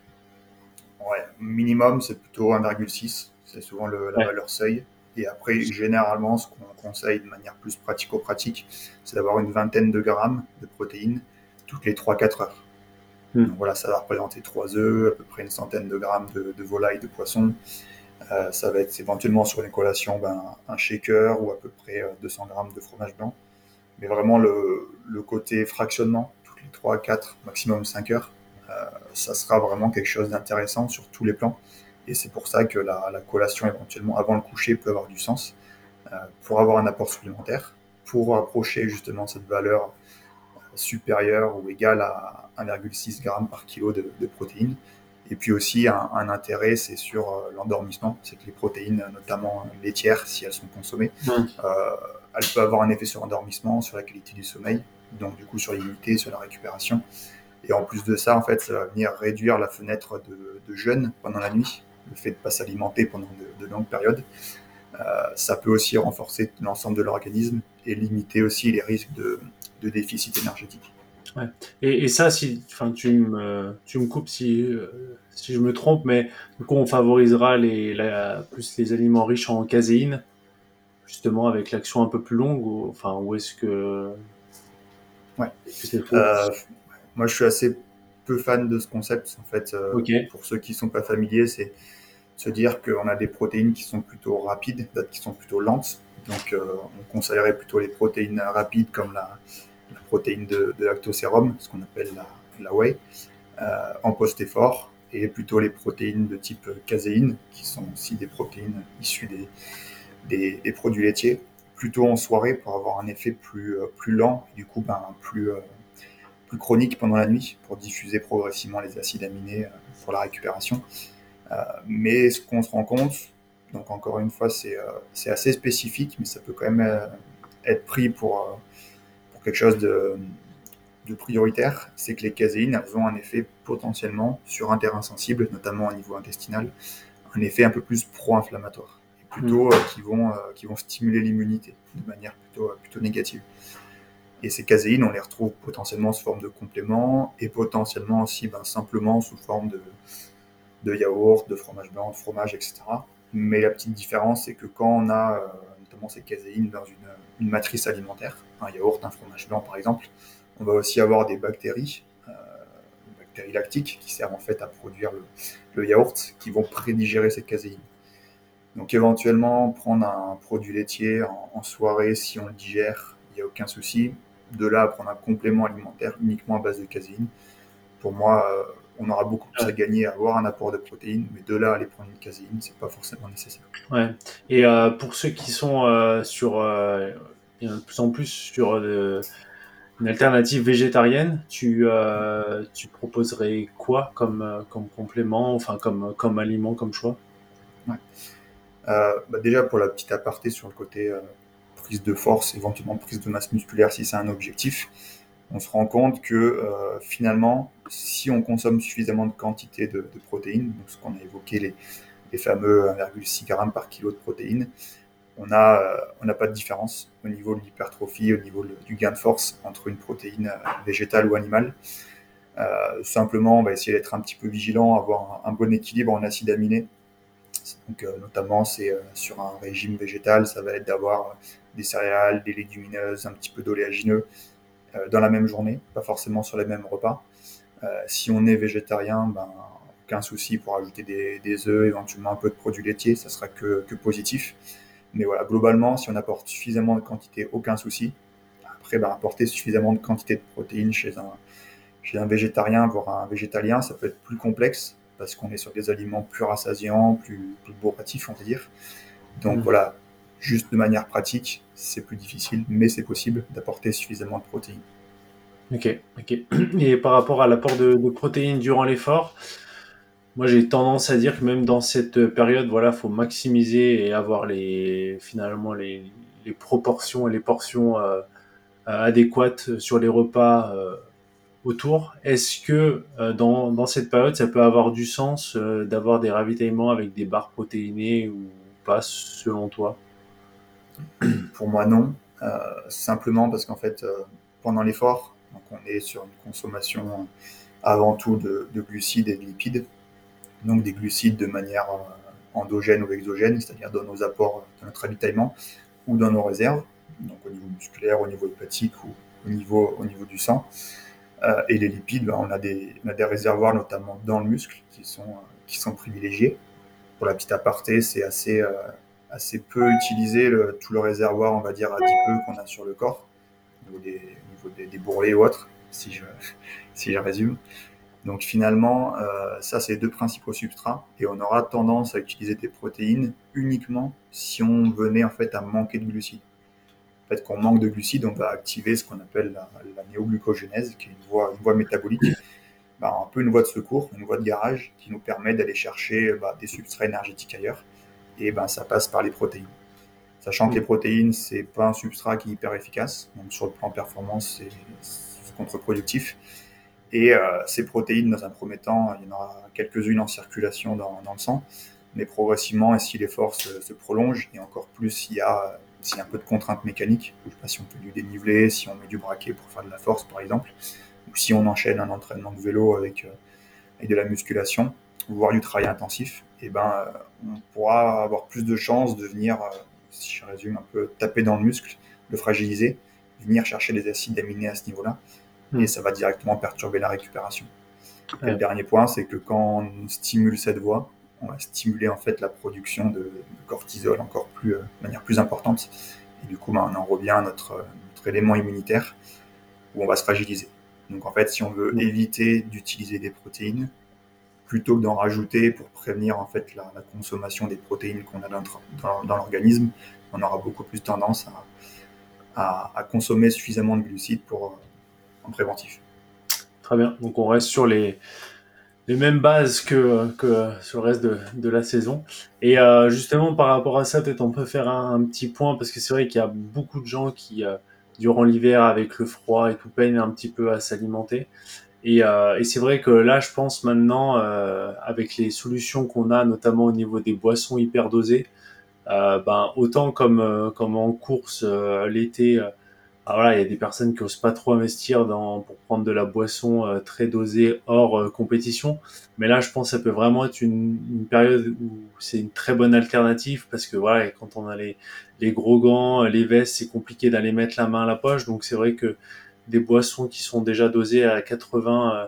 Ouais, minimum, c'est plutôt 1,6. C'est souvent le, la ouais. valeur seuil. Et après, généralement, ce qu'on conseille de manière plus pratico-pratique, c'est d'avoir une vingtaine de grammes de protéines toutes les 3-4 heures. Hmm. Donc voilà, ça va représenter 3 œufs, à peu près une centaine de grammes de, de volaille, de poisson, euh, ça va être éventuellement sur une collation ben, un shaker ou à peu près 200 euh, grammes de fromage blanc. Mais vraiment le, le côté fractionnement, toutes les 3, 4, maximum 5 heures, euh, ça sera vraiment quelque chose d'intéressant sur tous les plans. Et c'est pour ça que la, la, collation éventuellement avant le coucher peut avoir du sens euh, pour avoir un apport supplémentaire, pour approcher justement cette valeur supérieur ou égal à 1,6 g par kilo de, protéines. Et puis aussi, un, intérêt, c'est sur l'endormissement. C'est que les protéines, notamment laitières, si elles sont consommées, elles peuvent avoir un effet sur l'endormissement, sur la qualité du sommeil, donc du coup sur l'immunité, sur la récupération. Et en plus de ça, en fait, ça va venir réduire la fenêtre de, jeûne pendant la nuit, le fait de ne pas s'alimenter pendant de, longues périodes. Euh, ça peut aussi renforcer l'ensemble de l'organisme et limiter aussi les risques de, déficit énergétique. Ouais. Et, ça, si, enfin, tu me, tu me coupes si, euh, si je me trompe, mais du coup, on favorisera les, plus les aliments riches en caséine, justement avec l'action un peu plus longue, ou, enfin, où est-ce que, ouais. euh, moi, je suis assez peu fan de ce concept. En fait, euh, pour ceux qui sont pas familiers, c'est se dire qu'on a des protéines qui sont plutôt rapides, d'autres qui sont plutôt lentes. Donc, euh, on conseillerait plutôt les protéines rapides comme la, protéine de, de, lactosérum, ce qu'on appelle la, la whey, euh, en post-effort, et plutôt les protéines de type caséine, qui sont aussi des protéines issues des, des, produits laitiers, plutôt en soirée pour avoir un effet plus, plus lent, et du coup ben, plus, plus chronique pendant la nuit pour diffuser progressivement les acides aminés euh, pour la récupération. Euh, mais ce qu'on se rend compte, donc encore une fois, c'est euh, assez spécifique, mais ça peut quand même être pris pour, pour quelque chose de, de prioritaire, c'est que les caséines elles ont un effet potentiellement sur un terrain sensible, notamment au niveau intestinal, un effet un peu plus pro-inflammatoire, plutôt mmh. qui, vont, qui vont stimuler l'immunité de manière plutôt, plutôt négative. Et ces caséines, on les retrouve potentiellement sous forme de compléments et potentiellement aussi ben, simplement sous forme de, yaourt, de fromage blanc, de fromage, etc. Mais la petite différence, c'est que quand on a euh, notamment ces caséines dans une, matrice alimentaire, un yaourt, un fromage blanc par exemple, on va aussi avoir des bactéries, euh, des bactéries lactiques qui servent en fait à produire le, yaourt, qui vont prédigérer ces caséines. Donc éventuellement, prendre un produit laitier en soirée, si on le digère, il n'y a aucun souci de là à prendre un complément alimentaire uniquement à base de caséine, pour moi, euh, on aura beaucoup plus à gagner à avoir un apport de protéines, mais de là à aller prendre une caséine, c'est pas forcément nécessaire. Ouais. Et euh, pour ceux qui sont euh, sur, de plus en plus sur une alternative végétarienne, tu, tu proposerais quoi comme, comme complément, enfin comme, comme aliment, comme choix? Ouais. bah Déjà pour la petite aparté sur le côté prise de force, éventuellement prise de masse musculaire si c'est un objectif, on se rend compte que euh, finalement, si on consomme suffisamment de quantité de, protéines, donc ce qu'on a évoqué, les, fameux 1,6 g par kilo de protéines, on n'a euh, on pas de différence au niveau de l'hypertrophie, au niveau du gain de force entre une protéine euh, végétale ou animale. simplement, on va essayer d'être un petit peu vigilant, avoir un, un bon équilibre en acides aminés. Donc, notamment, c'est sur un régime végétal, ça va être d'avoir des céréales, des légumineuses, un petit peu d'oléagineux euh, dans la même journée, pas forcément sur les mêmes repas. Euh, si on est végétarien, ben, aucun souci pour ajouter des, des, œufs, éventuellement un peu de produits laitiers, ça sera que, que, positif. Mais voilà, globalement, si on apporte suffisamment de quantité, aucun souci. Après, ben, apporter suffisamment de quantité de protéines chez un, chez un végétarien, voire un végétalien, ça peut être plus complexe parce qu'on est sur des aliments plus rassasiants, plus, plus bourratifs, on va dire. Donc mmh. voilà, Juste de manière pratique, c'est plus difficile, mais c'est possible d'apporter suffisamment de protéines. Ok, ok. Et par rapport à l'apport de, protéines durant l'effort, moi j'ai tendance à dire que même dans cette période, voilà, faut maximiser et avoir les finalement les, proportions et les portions euh, adéquates sur les repas euh, autour. Est-ce que euh, dans, dans, cette période, ça peut avoir du sens d'avoir des ravitaillements avec des barres protéinées ou pas, selon toi? Pour moi, non. Euh, simplement parce qu'en fait, euh, pendant l'effort, on est sur une consommation avant tout de, glucides et de lipides. Donc des glucides de manière euh, endogène ou exogène, c'est-à-dire dans nos apports, dans notre ravitaillement ou dans nos réserves, donc au niveau musculaire, au niveau hépatique ou au niveau, au niveau du sang. et les lipides, ben, on, a des, on, a des, réservoirs notamment dans le muscle qui sont, qui sont privilégiés. Pour la petite aparté, c'est assez, assez peu utilisé le, tout le réservoir, on va dire, peu qu'on a sur le corps, au niveau des, des, bourrelets ou autres, si je, si je résume. Donc finalement, euh, ça c'est deux principaux substrats et on aura tendance à utiliser des protéines uniquement si on venait en fait à manquer de glucides. En fait, quand on manque de glucides, on va activer ce qu'on appelle la, néoglucogénèse, qui est une voie, une voie métabolique, bah, un peu une voie de secours, une voie de garage, qui nous permet d'aller chercher bah, des substrats énergétiques ailleurs. Et ben, ça passe par les protéines. Sachant que les protéines, c'est pas un substrat qui est hyper efficace. Donc, sur le plan performance, c'est contre-productif. Et euh, ces protéines, dans un premier temps, il y en aura quelques-unes en circulation dans, le sang. Mais progressivement, et si l'effort se, se, prolonge, et encore plus s'il y, a, s'il y a un peu de contrainte mécanique, je sais pas si on fait du dénivelé, si on met du braquet pour faire de la force par exemple, ou si on enchaîne un entraînement de vélo avec, euh, avec de la musculation, voire du travail intensif, et eh ben, euh, on pourra avoir plus de chances de venir, si je résume un peu, taper dans le muscle, le fragiliser, venir chercher des acides aminés à ce niveau-là, et hmm. ça va directement perturber la récupération. le dernier point, c'est que quand on stimule cette voie, on va stimuler en fait la production de, cortisol encore plus, euh, de manière plus importante. Et du coup, ben, on en revient à notre, notre, élément immunitaire où on va se fragiliser. Donc en fait, si on veut hmm. éviter d'utiliser des protéines, plutôt que d'en rajouter pour prévenir en fait la, consommation des protéines qu'on a dans, l'organisme, on aura beaucoup plus tendance à, consommer suffisamment de glucides pour, préventif. Très bien. Donc on reste sur les, mêmes bases que, sur le reste de, la saison. Et euh, justement, par rapport à ça, peut-être on peut faire un, petit point, parce que c'est vrai qu'il y a beaucoup de gens qui, euh, durant l'hiver, avec le froid et tout, peinent un petit peu à s'alimenter. Et, euh, et c'est vrai que là, je pense maintenant, avec les solutions qu'on a, notamment au niveau des boissons hyper dosées, ben, autant comme, comme en course l'été, ah, voilà, il y a des personnes qui osent pas trop investir dans, pour prendre de la boisson euh, très dosée hors euh, compétition. Mais là, je pense que ça peut vraiment être une, une période où c'est une très bonne alternative parce que voilà, quand on a les, les gros gants, les vestes, c'est compliqué d'aller mettre la main à la poche. Donc c'est vrai que des boissons qui sont déjà dosées à 80 euh,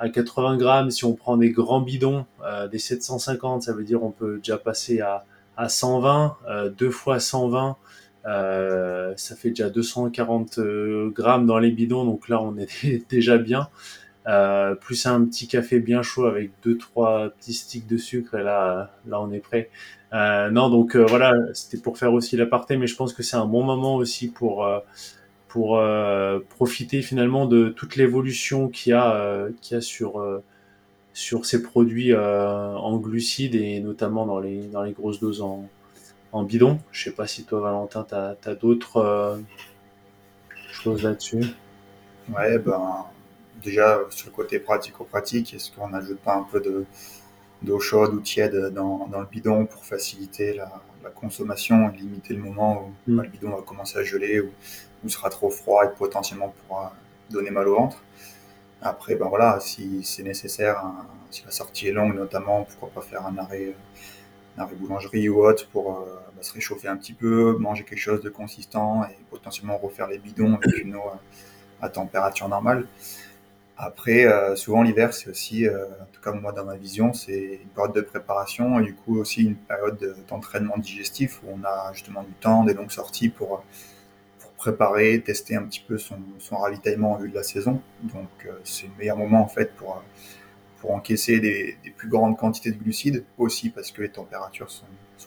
à 80 grammes, si on prend des grands bidons, des 750, ça veut dire on peut déjà passer à, à 120, deux fois 120 euh, ça fait déjà 240 euh, grammes dans les bidons, donc là on est déjà bien. Euh, plus un petit café bien chaud avec deux trois petits sticks de sucre et là là on est prêt. Euh, non donc euh, voilà c'était pour faire aussi l'aparté, mais je pense que c'est un bon moment aussi pour pour profiter finalement de toute l'évolution qu'il y a qu'il y a sur sur ces produits en glucides et notamment dans les dans les grosses doses en en bidon. Je sais pas si toi, Valentin, tu as, d'autres euh, choses là-dessus. Ouais, ben, déjà, sur le côté pratico-pratique, est-ce qu'on n'ajoute pas un peu de, d'eau chaude ou tiède dans, dans, le bidon pour faciliter la, la consommation et limiter le moment où mm. le bidon va commencer à geler ou, ou sera trop froid et potentiellement pourra donner mal au ventre. Après, ben voilà, si c'est nécessaire, si la sortie est longue notamment, pourquoi pas faire un arrêt arrêt boulangerie ou autre pour euh, bah, se réchauffer un petit peu, manger quelque chose de consistant et potentiellement refaire les bidons avec une eau à température normale. Après, euh, souvent l'hiver, c'est aussi, en tout cas moi dans ma vision, c'est une période de préparation et du coup aussi une période d'entraînement digestif où on a justement du temps, des longues sorties pour, pour préparer, tester un petit peu son, ravitaillement en vue de la saison. Donc c'est le meilleur moment en fait pour pour encaisser des, plus grandes quantités de glucides, aussi parce que les températures sont,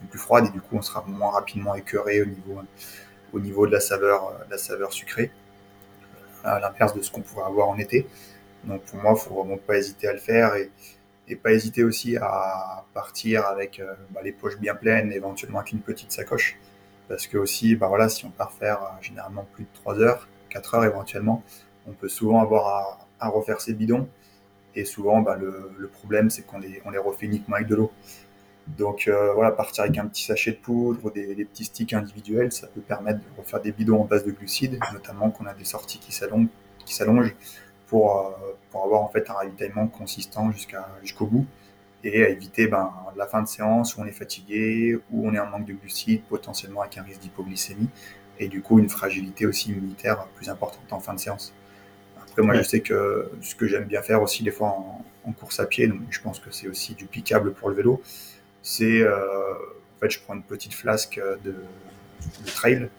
plus froides et du coup on sera moins rapidement écœuré au niveau, au niveau de la saveur, la saveur sucrée, à l'inverse de ce qu'on pourrait avoir en été. Donc pour moi, il faut vraiment pas hésiter à le faire et, pas hésiter aussi à partir avec euh, bah, les poches bien pleines, éventuellement avec une petite sacoche. Parce que aussi, bah voilà, si on part faire euh, généralement plus de 3 heures, 4 heures éventuellement, on peut souvent avoir à, refaire ses bidons et souvent, bah, le, problème, c'est qu'on les, refait uniquement avec de l'eau. Donc euh, voilà, partir avec un petit sachet de poudre ou des, petits sticks individuels, ça peut permettre de refaire des bidons en base de glucides, notamment qu'on a des sorties qui s'allongent pour, euh, pour avoir en fait un ravitaillement consistant jusqu'à jusqu'au bout et à éviter ben, la fin de séance où on est fatigué, où on est en manque de glucides, potentiellement avec un risque d'hypoglycémie et du coup une fragilité aussi immunitaire plus importante en fin de séance. Après, moi, je sais que ce que j'aime bien faire aussi des fois en, course à pied, donc je pense que c'est aussi duplicable pour le vélo, c'est euh, en fait, je prends une petite flasque de, trail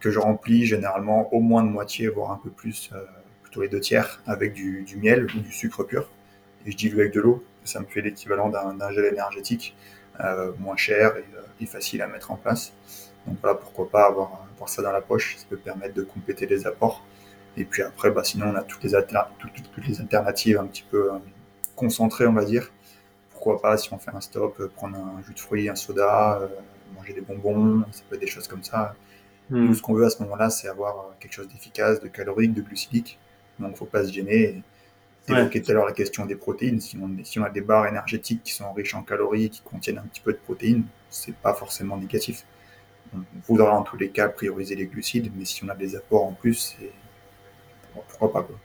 que je remplis généralement au moins de moitié, voire un peu plus, euh, plutôt les deux tiers, avec du, miel ou du sucre pur. Et je dilue avec de l'eau. Ça me fait l'équivalent d'un gel énergétique, euh, moins cher et, et, facile à mettre en place. Donc voilà, pourquoi pas avoir, avoir ça dans la poche, ça peut permettre de compléter les apports. Et puis après, bah, sinon, on a toutes les, toutes, les alternatives un petit peu euh, concentrées, on va dire. Pourquoi pas, si on fait un stop, euh, prendre un jus de fruits, un soda, euh, manger des bonbons, ça peut être des choses comme ça. Hmm. Nous, ce qu'on veut à ce moment-là, c'est avoir quelque chose d'efficace, de calorique, de glucidique. Donc, faut pas se gêner. Tu évoquais tout à l'heure la question des protéines. Si on, si on, a des barres énergétiques qui sont riches en calories, qui contiennent un petit peu de protéines, c'est pas forcément négatif. On voudra en tous les cas prioriser les glucides, mais si on a des apports en plus, pourquoi pas quoi.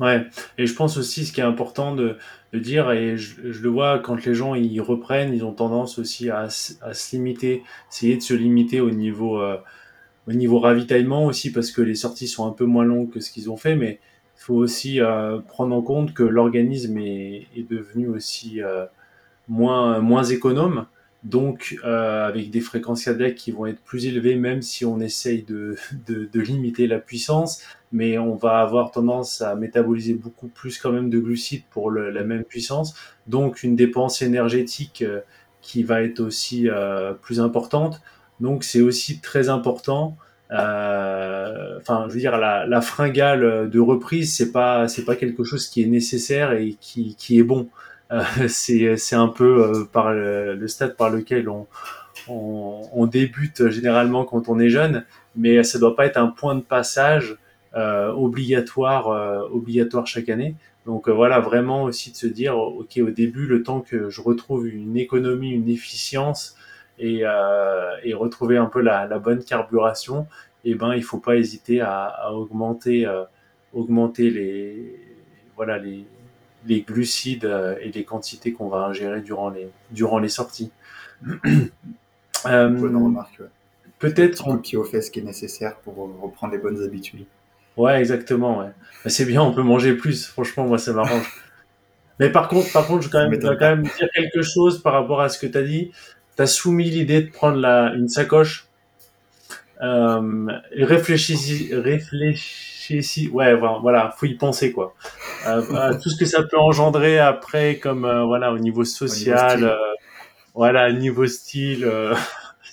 Ouais, et je pense aussi ce qui est important de, de dire, et je, le vois quand les gens ils reprennent, ils ont tendance aussi à, à se limiter, essayer de se limiter au niveau, euh, au niveau ravitaillement aussi, parce que les sorties sont un peu moins longues que ce qu'ils ont fait, mais faut aussi euh, prendre en compte que l'organisme est, devenu aussi euh, moins, moins économe donc euh, avec des fréquences cardiaques qui vont être plus élevées, même si on essaye de, de, limiter la puissance, mais on va avoir tendance à métaboliser beaucoup plus quand même de glucides pour la même puissance, donc une dépense énergétique qui va être aussi plus importante. Donc c'est aussi très important. Euh, enfin, je veux dire, la, la fringale de reprise, c'est pas c'est pas quelque chose qui est nécessaire et qui, qui est bon. Euh, c'est un peu euh, par le, stade par lequel on, on, débute généralement quand on est jeune, mais ça doit pas être un point de passage euh, obligatoire, obligatoire chaque année. Donc voilà, vraiment aussi de se dire, ok, au début, le temps que je retrouve une économie, une efficience et, et retrouver un peu la, la, bonne carburation, eh ben il faut pas hésiter à, à augmenter, augmenter les, voilà les, les glucides euh, et les quantités qu'on va ingérer durant les, durant les sorties. euh, Bonne remarque, Peut-être. On... pied aux fesses qui est nécessaire pour reprendre les bonnes habitudes. Ouais, exactement. Ouais. C'est bien, on peut manger plus. Franchement, moi, ça m'arrange. Mais par contre, par contre, je vais quand même, quand même dire quelque chose par rapport à ce que tu as dit. Tu as soumis l'idée de prendre la, une sacoche. Euh, réfléchis, réfléchis ici, ouais, voilà, faut y penser quoi. Euh, tout ce que ça peut engendrer après, comme euh, voilà, au niveau social, au niveau euh, voilà, niveau style. Euh,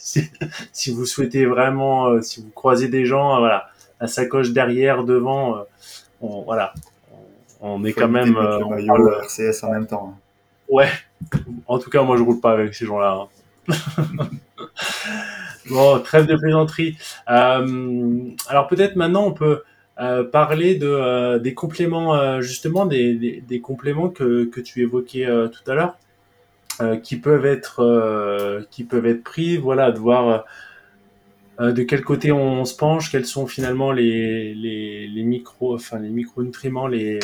si, vous souhaitez vraiment, si vous croisez des gens, voilà, la sacoche derrière, devant, on, voilà, on, est quand même. le RCS en même temps. Hein. Ouais. En tout cas, moi, je roule pas avec ces gens-là. Hein. bon, trêve de plaisanterie. alors peut-être maintenant, on peut euh, parler de, euh, des compléments, euh, justement, des, des, compléments que, que tu évoquais tout à l'heure, qui peuvent être, qui peuvent être pris, voilà, de voir de quel côté on, se penche, quels sont finalement les, les, les micro, enfin les micronutriments, les,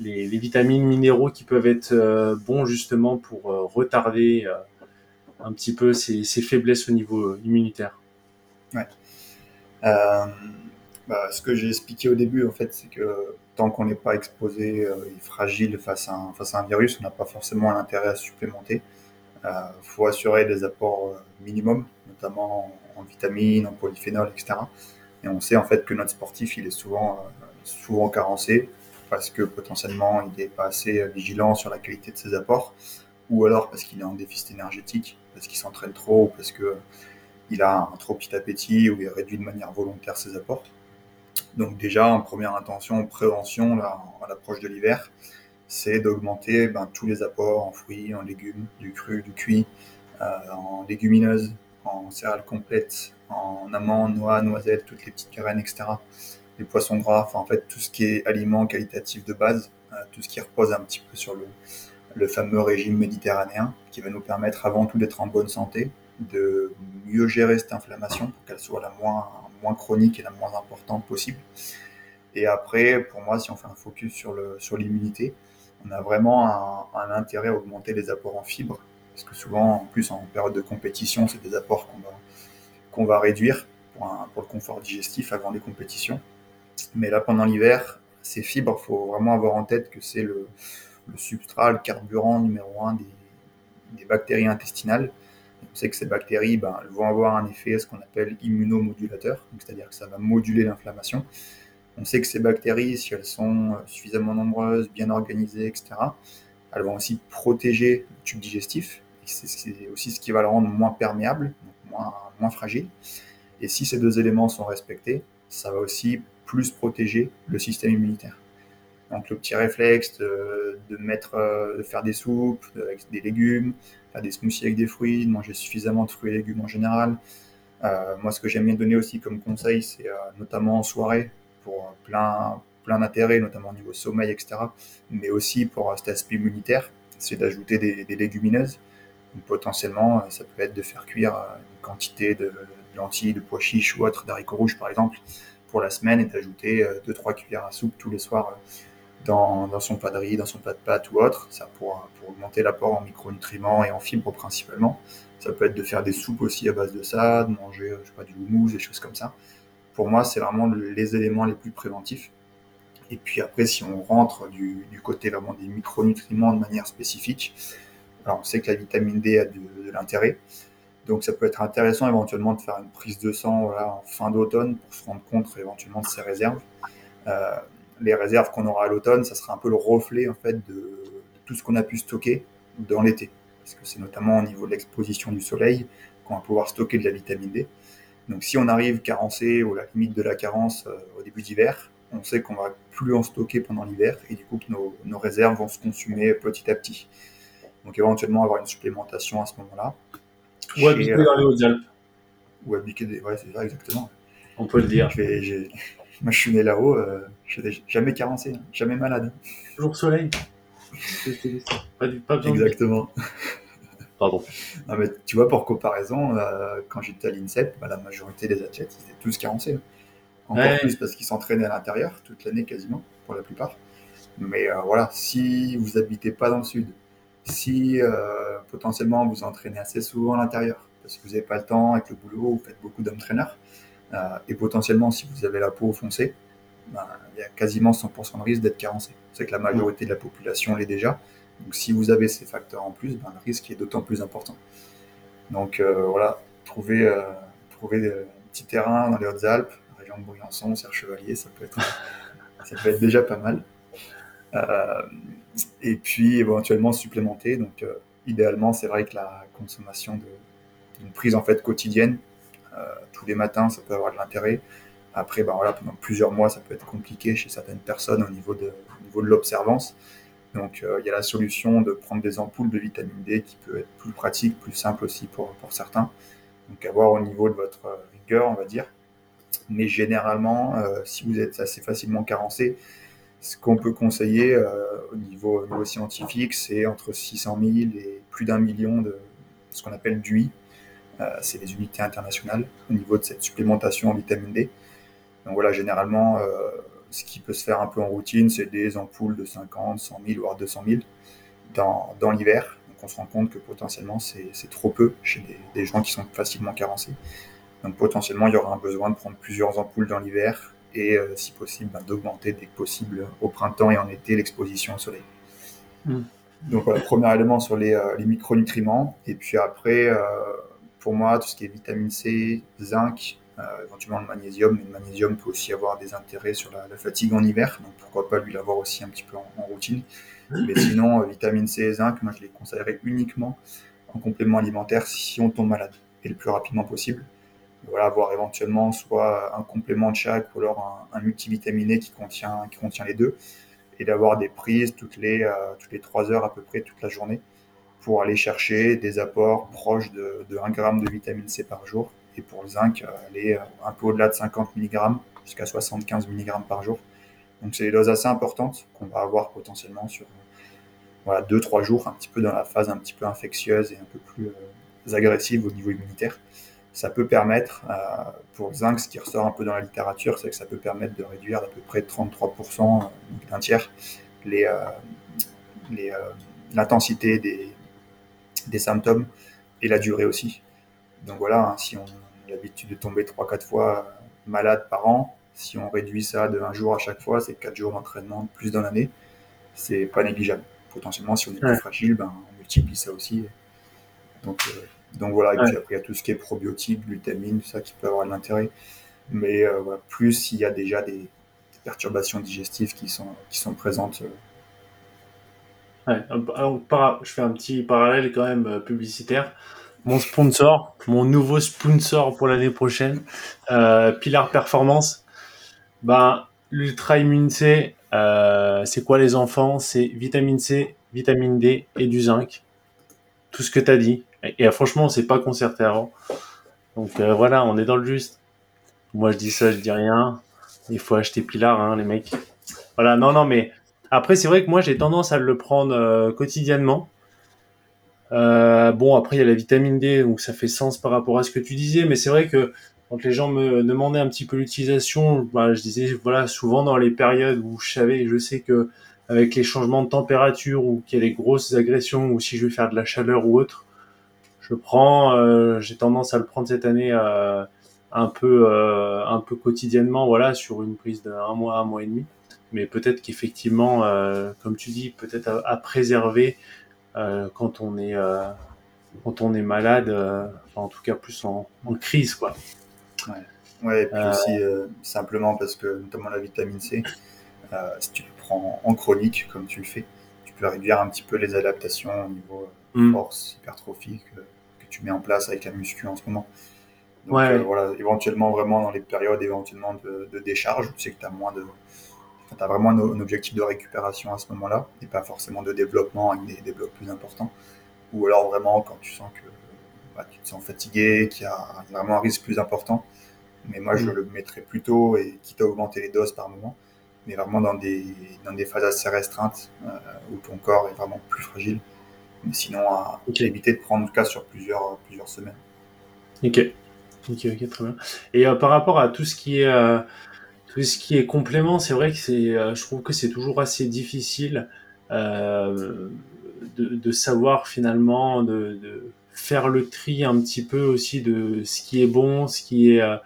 les, vitamines, minéraux qui peuvent être bons justement pour retarder un petit peu ces, faiblesses au niveau immunitaire. Ouais. Bah, ce que j'ai expliqué au début, en fait, c'est que tant qu'on n'est pas exposé euh, et fragile face à un, face à un virus, on n'a pas forcément l'intérêt à supplémenter. Il euh, faut assurer des apports euh, minimums, notamment en, vitamines, en polyphénol, etc. Et on sait en fait que notre sportif, il est souvent, souvent carencé parce que potentiellement il n'est pas assez vigilant sur la qualité de ses apports, ou alors parce qu'il est en déficit énergétique, parce qu'il s'entraîne trop, ou parce que il a un trop petit appétit, ou il réduit de manière volontaire ses apports. Donc déjà, en première intention, en prévention, là, à l'approche de l'hiver, c'est d'augmenter ben, tous les apports en fruits, en légumes, du cru, du cuit, euh, en légumineuses, en céréales complètes, en amandes, noix, noisettes, toutes les petites graines, etc. Les poissons gras, en fait tout ce qui est aliments qualitatifs de base, euh, tout ce qui repose un petit peu sur le, le fameux régime méditerranéen, qui va nous permettre avant tout d'être en bonne santé, de mieux gérer cette inflammation pour qu'elle soit la moins moins chronique et la moins importante possible. Et après, pour moi, si on fait un focus sur le sur l'immunité, on a vraiment un, intérêt à augmenter les apports en fibres, parce que souvent, en plus en période de compétition, c'est des apports qu'on va qu'on va réduire pour, pour, le confort digestif avant les compétitions. Mais là, pendant l'hiver, ces fibres, faut vraiment avoir en tête que c'est le, le substrat, le carburant numéro un des, bactéries intestinales on sait que ces bactéries ben, vont avoir un effet, ce qu'on appelle immunomodulateur, c'est-à-dire que ça va moduler l'inflammation. On sait que ces bactéries, si elles sont suffisamment nombreuses, bien organisées, etc., elles vont aussi protéger le tube digestif. C'est aussi ce qui va le rendre moins perméable, moins, moins fragile. Et si ces deux éléments sont respectés, ça va aussi plus protéger le système immunitaire. Donc le petit réflexe de, mettre, euh, de faire des soupes avec des légumes, faire des smoothies avec des fruits, de manger suffisamment de fruits et légumes en général. Euh, moi, ce que j'aime bien donner aussi comme conseil, c'est euh, notamment en soirée, pour plein, plein d'intérêts, notamment au niveau sommeil, etc., mais aussi pour cet aspect immunitaire, c'est d'ajouter des, légumineuses. potentiellement, ça peut être de faire cuire une quantité de, de lentilles, de pois chiches ou autres, d'haricots rouges par exemple, pour la semaine et d'ajouter 2-3 cuillères à soupe tous les soirs dans, son plat de riz, dans son plat de pâtes ou autre. Ça pour, pour augmenter l'apport en micronutriments et en fibres principalement. Ça peut être de faire des soupes aussi à base de ça, de manger pas, du houmous, des choses comme ça. Pour moi, c'est vraiment les éléments les plus préventifs. Et puis après, si on rentre du, côté vraiment des micronutriments de manière spécifique, alors on sait que la vitamine D a de, l'intérêt. Donc ça peut être intéressant éventuellement de faire une prise de sang en fin d'automne pour se rendre compte éventuellement de ses réserves. Euh, les réserves qu'on aura à l'automne, ça sera un peu le reflet en fait de, tout ce qu'on a pu stocker dans l'été. Parce que c'est notamment au niveau de l'exposition du soleil qu'on va pouvoir stocker de la vitamine D. Donc si on arrive carencé ou à la limite de la carence euh, au début d'hiver, on sait qu'on va plus en stocker pendant l'hiver et du coup que nos, réserves vont se consumer petit à petit. Donc éventuellement avoir une supplémentation à ce moment-là. Ou habiter dans les Hautes-Alpes. Ou habiter, ouais, c'est ça exactement. On peut le dire. Moi, je suis né là-haut, euh, je n'ai jamais carencé, jamais malade. Toujours soleil. pas, Exactement. Pardon. Non, mais tu vois, pour comparaison, euh, quand j'étais à l'INSEP, bah, la majorité des athlètes, ils étaient tous carencés. Encore plus parce qu'ils s'entraînaient à l'intérieur toute l'année quasiment, pour la plupart. Mais euh, voilà, si vous habitez pas dans le sud, si euh, potentiellement vous entraînez assez souvent à l'intérieur, parce que vous n'avez pas le temps avec le boulot, vous faites beaucoup d'entraîneurs, euh, et potentiellement, si vous avez la peau foncée, ben, il y a quasiment 100% de risque d'être carencé. C'est que la majorité de la population l'est déjà. Donc si vous avez ces facteurs en plus, ben, le risque est d'autant plus important. Donc euh, voilà, trouver, euh, trouver un petit terrain dans les Hautes-Alpes, région de Briançon, Serre Chevalier, ça peut être, déjà pas mal. et puis éventuellement supplémenter. Donc idéalement, c'est vrai que la consommation d'une prise en fait quotidienne euh, tous les matins, ça peut avoir de l'intérêt. Après, ben voilà, pendant plusieurs mois, ça peut être compliqué chez certaines personnes au niveau de, l'observance. Donc, euh, il y a la solution de prendre des ampoules de vitamine D qui peut être plus pratique, plus simple aussi pour, certains. Donc, avoir au niveau de votre rigueur, on va dire. Mais généralement, euh, si vous êtes assez facilement carencé, ce qu'on peut conseiller au, niveau, au, niveau, scientifique, c'est entre 600 000 et plus d'un million de ce qu'on appelle d'UI, euh, c'est les unités internationales au niveau de cette supplémentation en vitamine D. Donc voilà, généralement, euh, ce qui peut se faire un peu en routine, c'est des ampoules de 50, 100 000, voire 200 000 dans, dans l'hiver. Donc on se rend compte que potentiellement c'est trop peu chez des, gens qui sont facilement carencés. Donc potentiellement il y aura un besoin de prendre plusieurs ampoules dans l'hiver et euh, si possible ben, d'augmenter dès que possible au printemps et en été l'exposition au soleil. Hmm. Donc voilà, premier élément sur les, les micronutriments. Et puis après, pour moi, tout ce qui est vitamine C, zinc, euh, éventuellement le magnésium, mais le magnésium peut aussi avoir des intérêts sur la, fatigue en hiver, donc pourquoi pas lui l'avoir aussi un petit peu en, routine. Mais sinon, euh, vitamine C et zinc, moi je les conseillerais uniquement en complément alimentaire si on tombe malade, et le plus rapidement possible. Voilà, avoir éventuellement soit un complément de chaque ou alors un, multivitaminé qui contient, qui contient les deux, et d'avoir des prises toutes les, euh, toutes les 3 heures à peu près toute la journée pour aller chercher des apports proches de, 1 g de vitamine C par jour. Et pour le zinc, aller euh, un peu au-delà de 50 mg jusqu'à 75 mg par jour. Donc c'est des doses assez importantes qu'on va avoir potentiellement sur voilà, 2-3 jours, un petit peu dans la phase un petit peu infectieuse et un peu plus euh, agressive au niveau immunitaire. Ça peut permettre, euh, pour le zinc, ce qui ressort un peu dans la littérature, c'est que ça peut permettre de réduire d'à peu près 33%, d'un tiers, les, l'intensité des, des symptômes et la durée aussi. Donc voilà, hein, si on a l'habitude de tomber 3-4 fois malade par an, si on réduit ça de un jour à chaque fois, c'est 4 jours d'entraînement plus dans l'année, c'est pas négligeable. Potentiellement, si on est plus fragile, ben, on multiplie ça aussi. Donc, euh, donc voilà, et puis après, il y a tout ce qui est probiotiques, glutamine, tout ça qui peut avoir de l'intérêt. Mais euh, plus il y a déjà des, perturbations digestives qui sont, qui sont présentes. Euh, alors, je fais un petit parallèle quand même euh, publicitaire. mon sponsor, mon nouveau sponsor pour l'année prochaine, euh, Pilar Performance. Ben, l'Ultra Immune C, euh, c'est quoi les enfants? C'est vitamine C, vitamine D et du zinc. Tout ce que tu as dit. Et, franchement, on s'est pas concerté avant. Donc voilà, on est dans le juste. Moi, je dis ça, je dis rien. Il faut acheter Pilar, hein, les mecs. Voilà, non, non, mais après, c'est vrai que moi, j'ai tendance à le prendre euh, quotidiennement. Euh, bon, après, il y a la vitamine D, donc ça fait sens par rapport à ce que tu disais, mais c'est vrai que quand les gens me demandaient un petit peu l'utilisation, bah, je disais, voilà, souvent dans les périodes où je savais, je sais que avec les changements de température ou qu'il y a des grosses agressions ou si je vais faire de la chaleur ou autre, je prends, euh, j'ai tendance à le prendre cette année un peu, un peu quotidiennement, voilà, sur une prise d'un mois, un mois et demi. Mais peut-être qu'effectivement, euh, comme tu dis, peut-être à, à préserver euh, quand on est euh, quand on est malade, enfin, en tout cas plus en, en crise quoi. Ouais. ouais et puis aussi simplement parce que notamment la vitamine C, si tu le prends en chronique comme tu le fais, tu peux réduire un petit peu les adaptations au niveau mm. force, hypertrophie que, que, tu mets en place avec la muscu en ce moment. Donc ouais. voilà, éventuellement vraiment dans les périodes éventuellement de, de décharge, tu sais que tu as moins de, tu as vraiment un, un, objectif de récupération à ce moment-là et pas forcément de développement avec des, des, blocs plus importants. Ou alors vraiment quand tu sens que bah, tu te sens fatigué, qu'il y a vraiment un risque plus important. Mais moi, je le mettrais plutôt, et quitte à augmenter les doses par moment, mais vraiment dans des, dans des phases assez restreintes euh, où ton corps est vraiment plus fragile. Mais sinon, à okay. éviter de prendre le cas sur plusieurs, plusieurs semaines. Ok. Ok, ok, très bien. Et euh, par rapport à tout ce qui est euh, tout ce qui est complément, c'est vrai que c'est, euh, je trouve que c'est toujours assez difficile euh, de, de, savoir finalement, de, de, faire le tri un petit peu aussi de ce qui est bon, ce qui est, euh,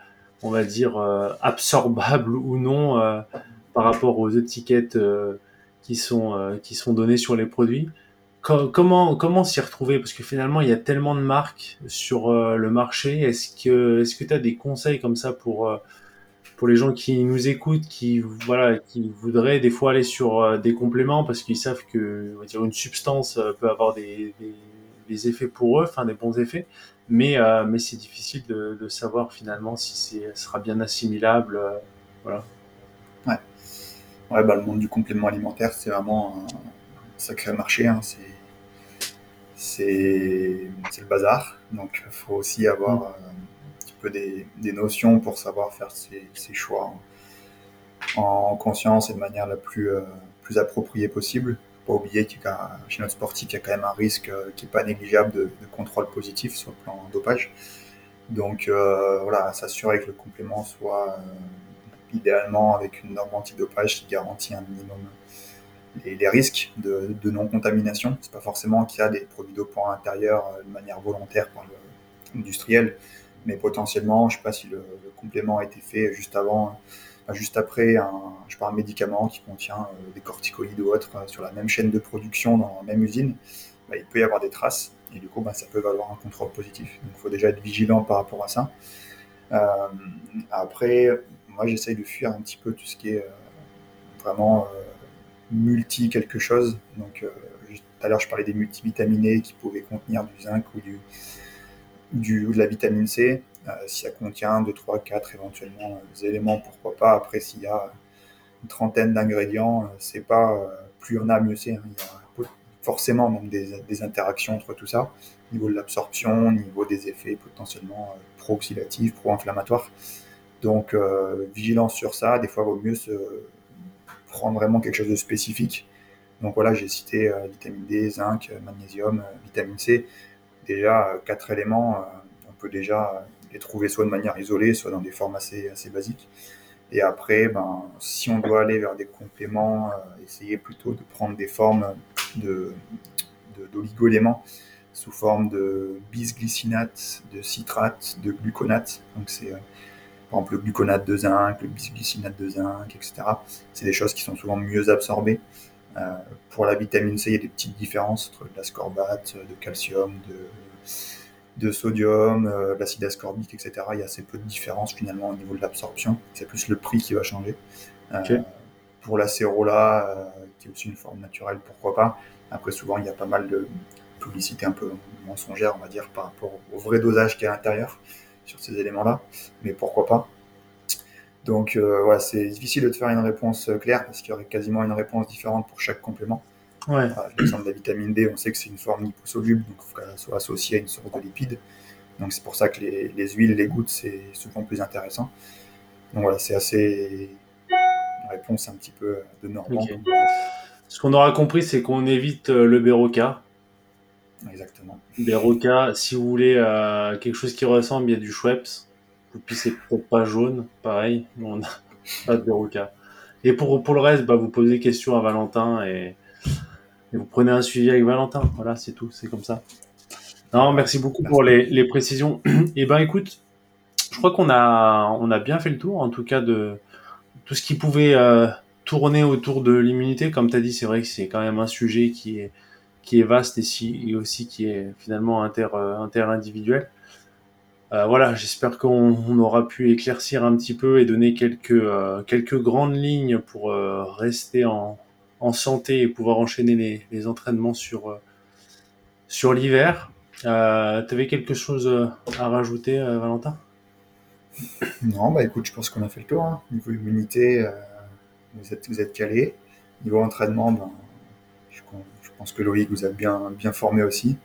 on va dire, euh, absorbable ou non euh, par rapport aux étiquettes qui sont qui sont données sur les produits. comment comment s'y retrouver? Parce que finalement, il y a tellement de marques sur le marché. Est-ce que est-ce que tu as des conseils comme ça pour pour les gens qui nous écoutent, qui voilà, qui voudraient des fois aller sur euh, des compléments parce qu'ils savent que on va dire une substance euh, peut avoir des, des, des effets pour eux, enfin des bons effets, mais euh, mais c'est difficile de, de, savoir finalement si c'est sera bien assimilable, euh, voilà. Ouais, ouais, bah le monde du complément alimentaire c'est vraiment un sacré marché, hein. c'est c'est c'est le bazar, donc faut aussi avoir mmh peu des, notions pour savoir faire ses, choix en, en, conscience et de manière la plus, euh, plus appropriée possible. Pas oublier que chez notre sportif, il y a quand même un risque euh, qui n'est pas négligeable de, contrôle positif sur le plan dopage. Donc euh, voilà, s'assurer que le complément soit euh, idéalement avec une norme antidopage qui garantit un minimum les, risques de, non-contamination. C'est pas forcément qu'il y a des produits dopants à l'intérieur de manière volontaire par l'industriel, mais potentiellement, je ne sais pas si le, complément a été fait juste avant, juste après un, je un médicament qui contient euh, des corticoïdes ou autres euh, sur la même chaîne de production dans la même usine, bah, il peut y avoir des traces et du coup, bah, ça peut valoir un contrôle positif. Donc, il faut déjà être vigilant par rapport à ça. Euh, après, moi, j'essaye de fuir un petit peu tout ce qui est vraiment multi quelque chose. Donc, tout à l'heure, je parlais des multivitaminés qui pouvaient contenir du zinc ou du, du, de la vitamine C. Euh, si ça contient 2, 3, 4 éventuellement euh, éléments, pourquoi pas. Après, s'il y a une trentaine d'ingrédients, euh, c'est pas plus on a, mieux c'est. Hein. Il y a forcément même des, des, interactions entre tout ça, au niveau de l'absorption, au niveau des effets potentiellement pro-oxydatifs, pro-inflammatoires. Donc, vigilance sur ça. Des fois, il vaut mieux se prendre vraiment quelque chose de spécifique. Donc voilà, j'ai cité vitamine D, zinc, magnésium, vitamine C déjà euh, quatre éléments, euh, on peut déjà les trouver soit de manière isolée, soit dans des formes assez, assez basiques. Et après, ben, si on doit aller vers des compléments, euh, essayer plutôt de prendre des formes de, d'oligo-éléments sous forme de bisglycinate, de citrate, de gluconate. Donc c'est par exemple le gluconate de zinc, le bisglycinate de zinc, etc. C'est des choses qui sont souvent mieux absorbées. Euh, pour la vitamine C, il y a des petites différences entre de l'ascorbate, de calcium, de, de sodium, euh, l'acide ascorbique, etc. Il y a assez peu de différence finalement au niveau de l'absorption. C'est plus le prix qui va changer. Euh, okay. Pour l'acérola, qui est aussi une forme naturelle, pourquoi pas. Après, souvent, il y a pas mal de publicité un peu mensongère, on va dire, par rapport au vrai dosage qui est à l'intérieur sur ces éléments-là. Mais pourquoi pas Donc, voilà, c'est difficile de te faire une réponse claire parce qu'il y aurait quasiment une réponse différente pour chaque complément. Ouais. L'exemple de la vitamine D, on sait que c'est une forme liposoluble, donc il faut qu'elle soit associée à une source de lipides. Donc c'est pour ça que les, les huiles, les gouttes, c'est souvent plus intéressant. Donc voilà, c'est assez une réponse un petit peu de Normand. Ok. Ce qu'on aura compris, c'est qu'on évite euh, le Beroca. Exactement. Beroca, si vous voulez euh, quelque chose qui ressemble, il y a du Schweppes. Et puis c'est peut-être pas jaune, pareil, on n'a pas de Beroca. Et pour, pour le reste, bah, vous posez des questions à Valentin et, et vous prenez un suivi avec Valentin. Voilà, c'est tout, c'est comme ça. Non, merci beaucoup pour les, les précisions. Et ben écoute, je crois qu'on a, on a bien fait le tour, en tout cas, de tout ce qui pouvait euh, tourner autour de l'immunité. Comme tu as dit, c'est vrai que c'est quand même un sujet qui est, qui est vaste et, si, et aussi qui est finalement inter, euh, inter-individuel. Euh, voilà, j'espère qu'on on aura pu éclaircir un petit peu et donner quelques, euh, quelques grandes lignes pour euh, rester en, en santé et pouvoir enchaîner les, les entraînements sur, sur l'hiver. Tu avais quelque chose à rajouter, Valentin? Non, bah écoute, je pense qu'on a fait le tour. Hein. Niveau immunité, vous êtes, vous êtes calé. Niveau entraînement, ben, je, je pense que Loïc vous a bien, bien formé aussi.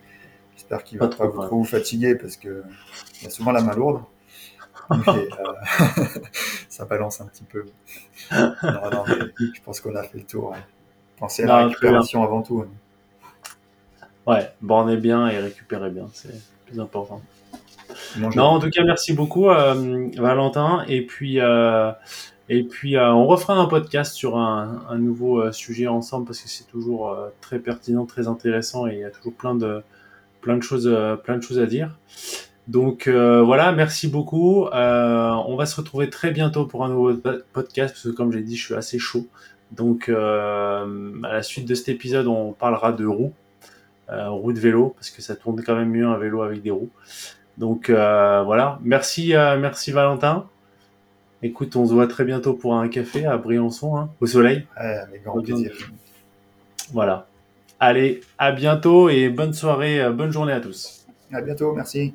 J'espère qu'il va Pas trop, vous, ouais. trop vous fatiguer parce que il a souvent la main lourde. Mais, euh, ça balance un petit peu. Non, non, mais je pense qu'on a fait le tour. hein. Pensez à la Non, récupération avant tout. hein. Ouais, bornez bien et récupérez bien, c'est le plus important. Non, en tout cas, merci beaucoup, euh, Valentin. Et puis, euh, et puis on refera un podcast sur un, un nouveau sujet ensemble parce que c'est toujours très pertinent, très intéressant et il y a toujours plein de, plein de, choses, euh, plein de choses à dire. Donc euh, voilà, merci beaucoup. Euh, on va se retrouver très bientôt pour un nouveau po- podcast parce que comme j'ai dit, je suis assez chaud. Donc euh, à la suite de cet épisode, on parlera de roues, roues de vélo parce que ça tourne quand même mieux un vélo avec des roues. Donc voilà, merci, merci Valentin. Écoute, on se voit très bientôt pour un café à Briançon, hein, au soleil. Avec grand plaisir. Voilà. Allez, à bientôt et bonne soirée, euh, bonne journée à tous. À bientôt, merci.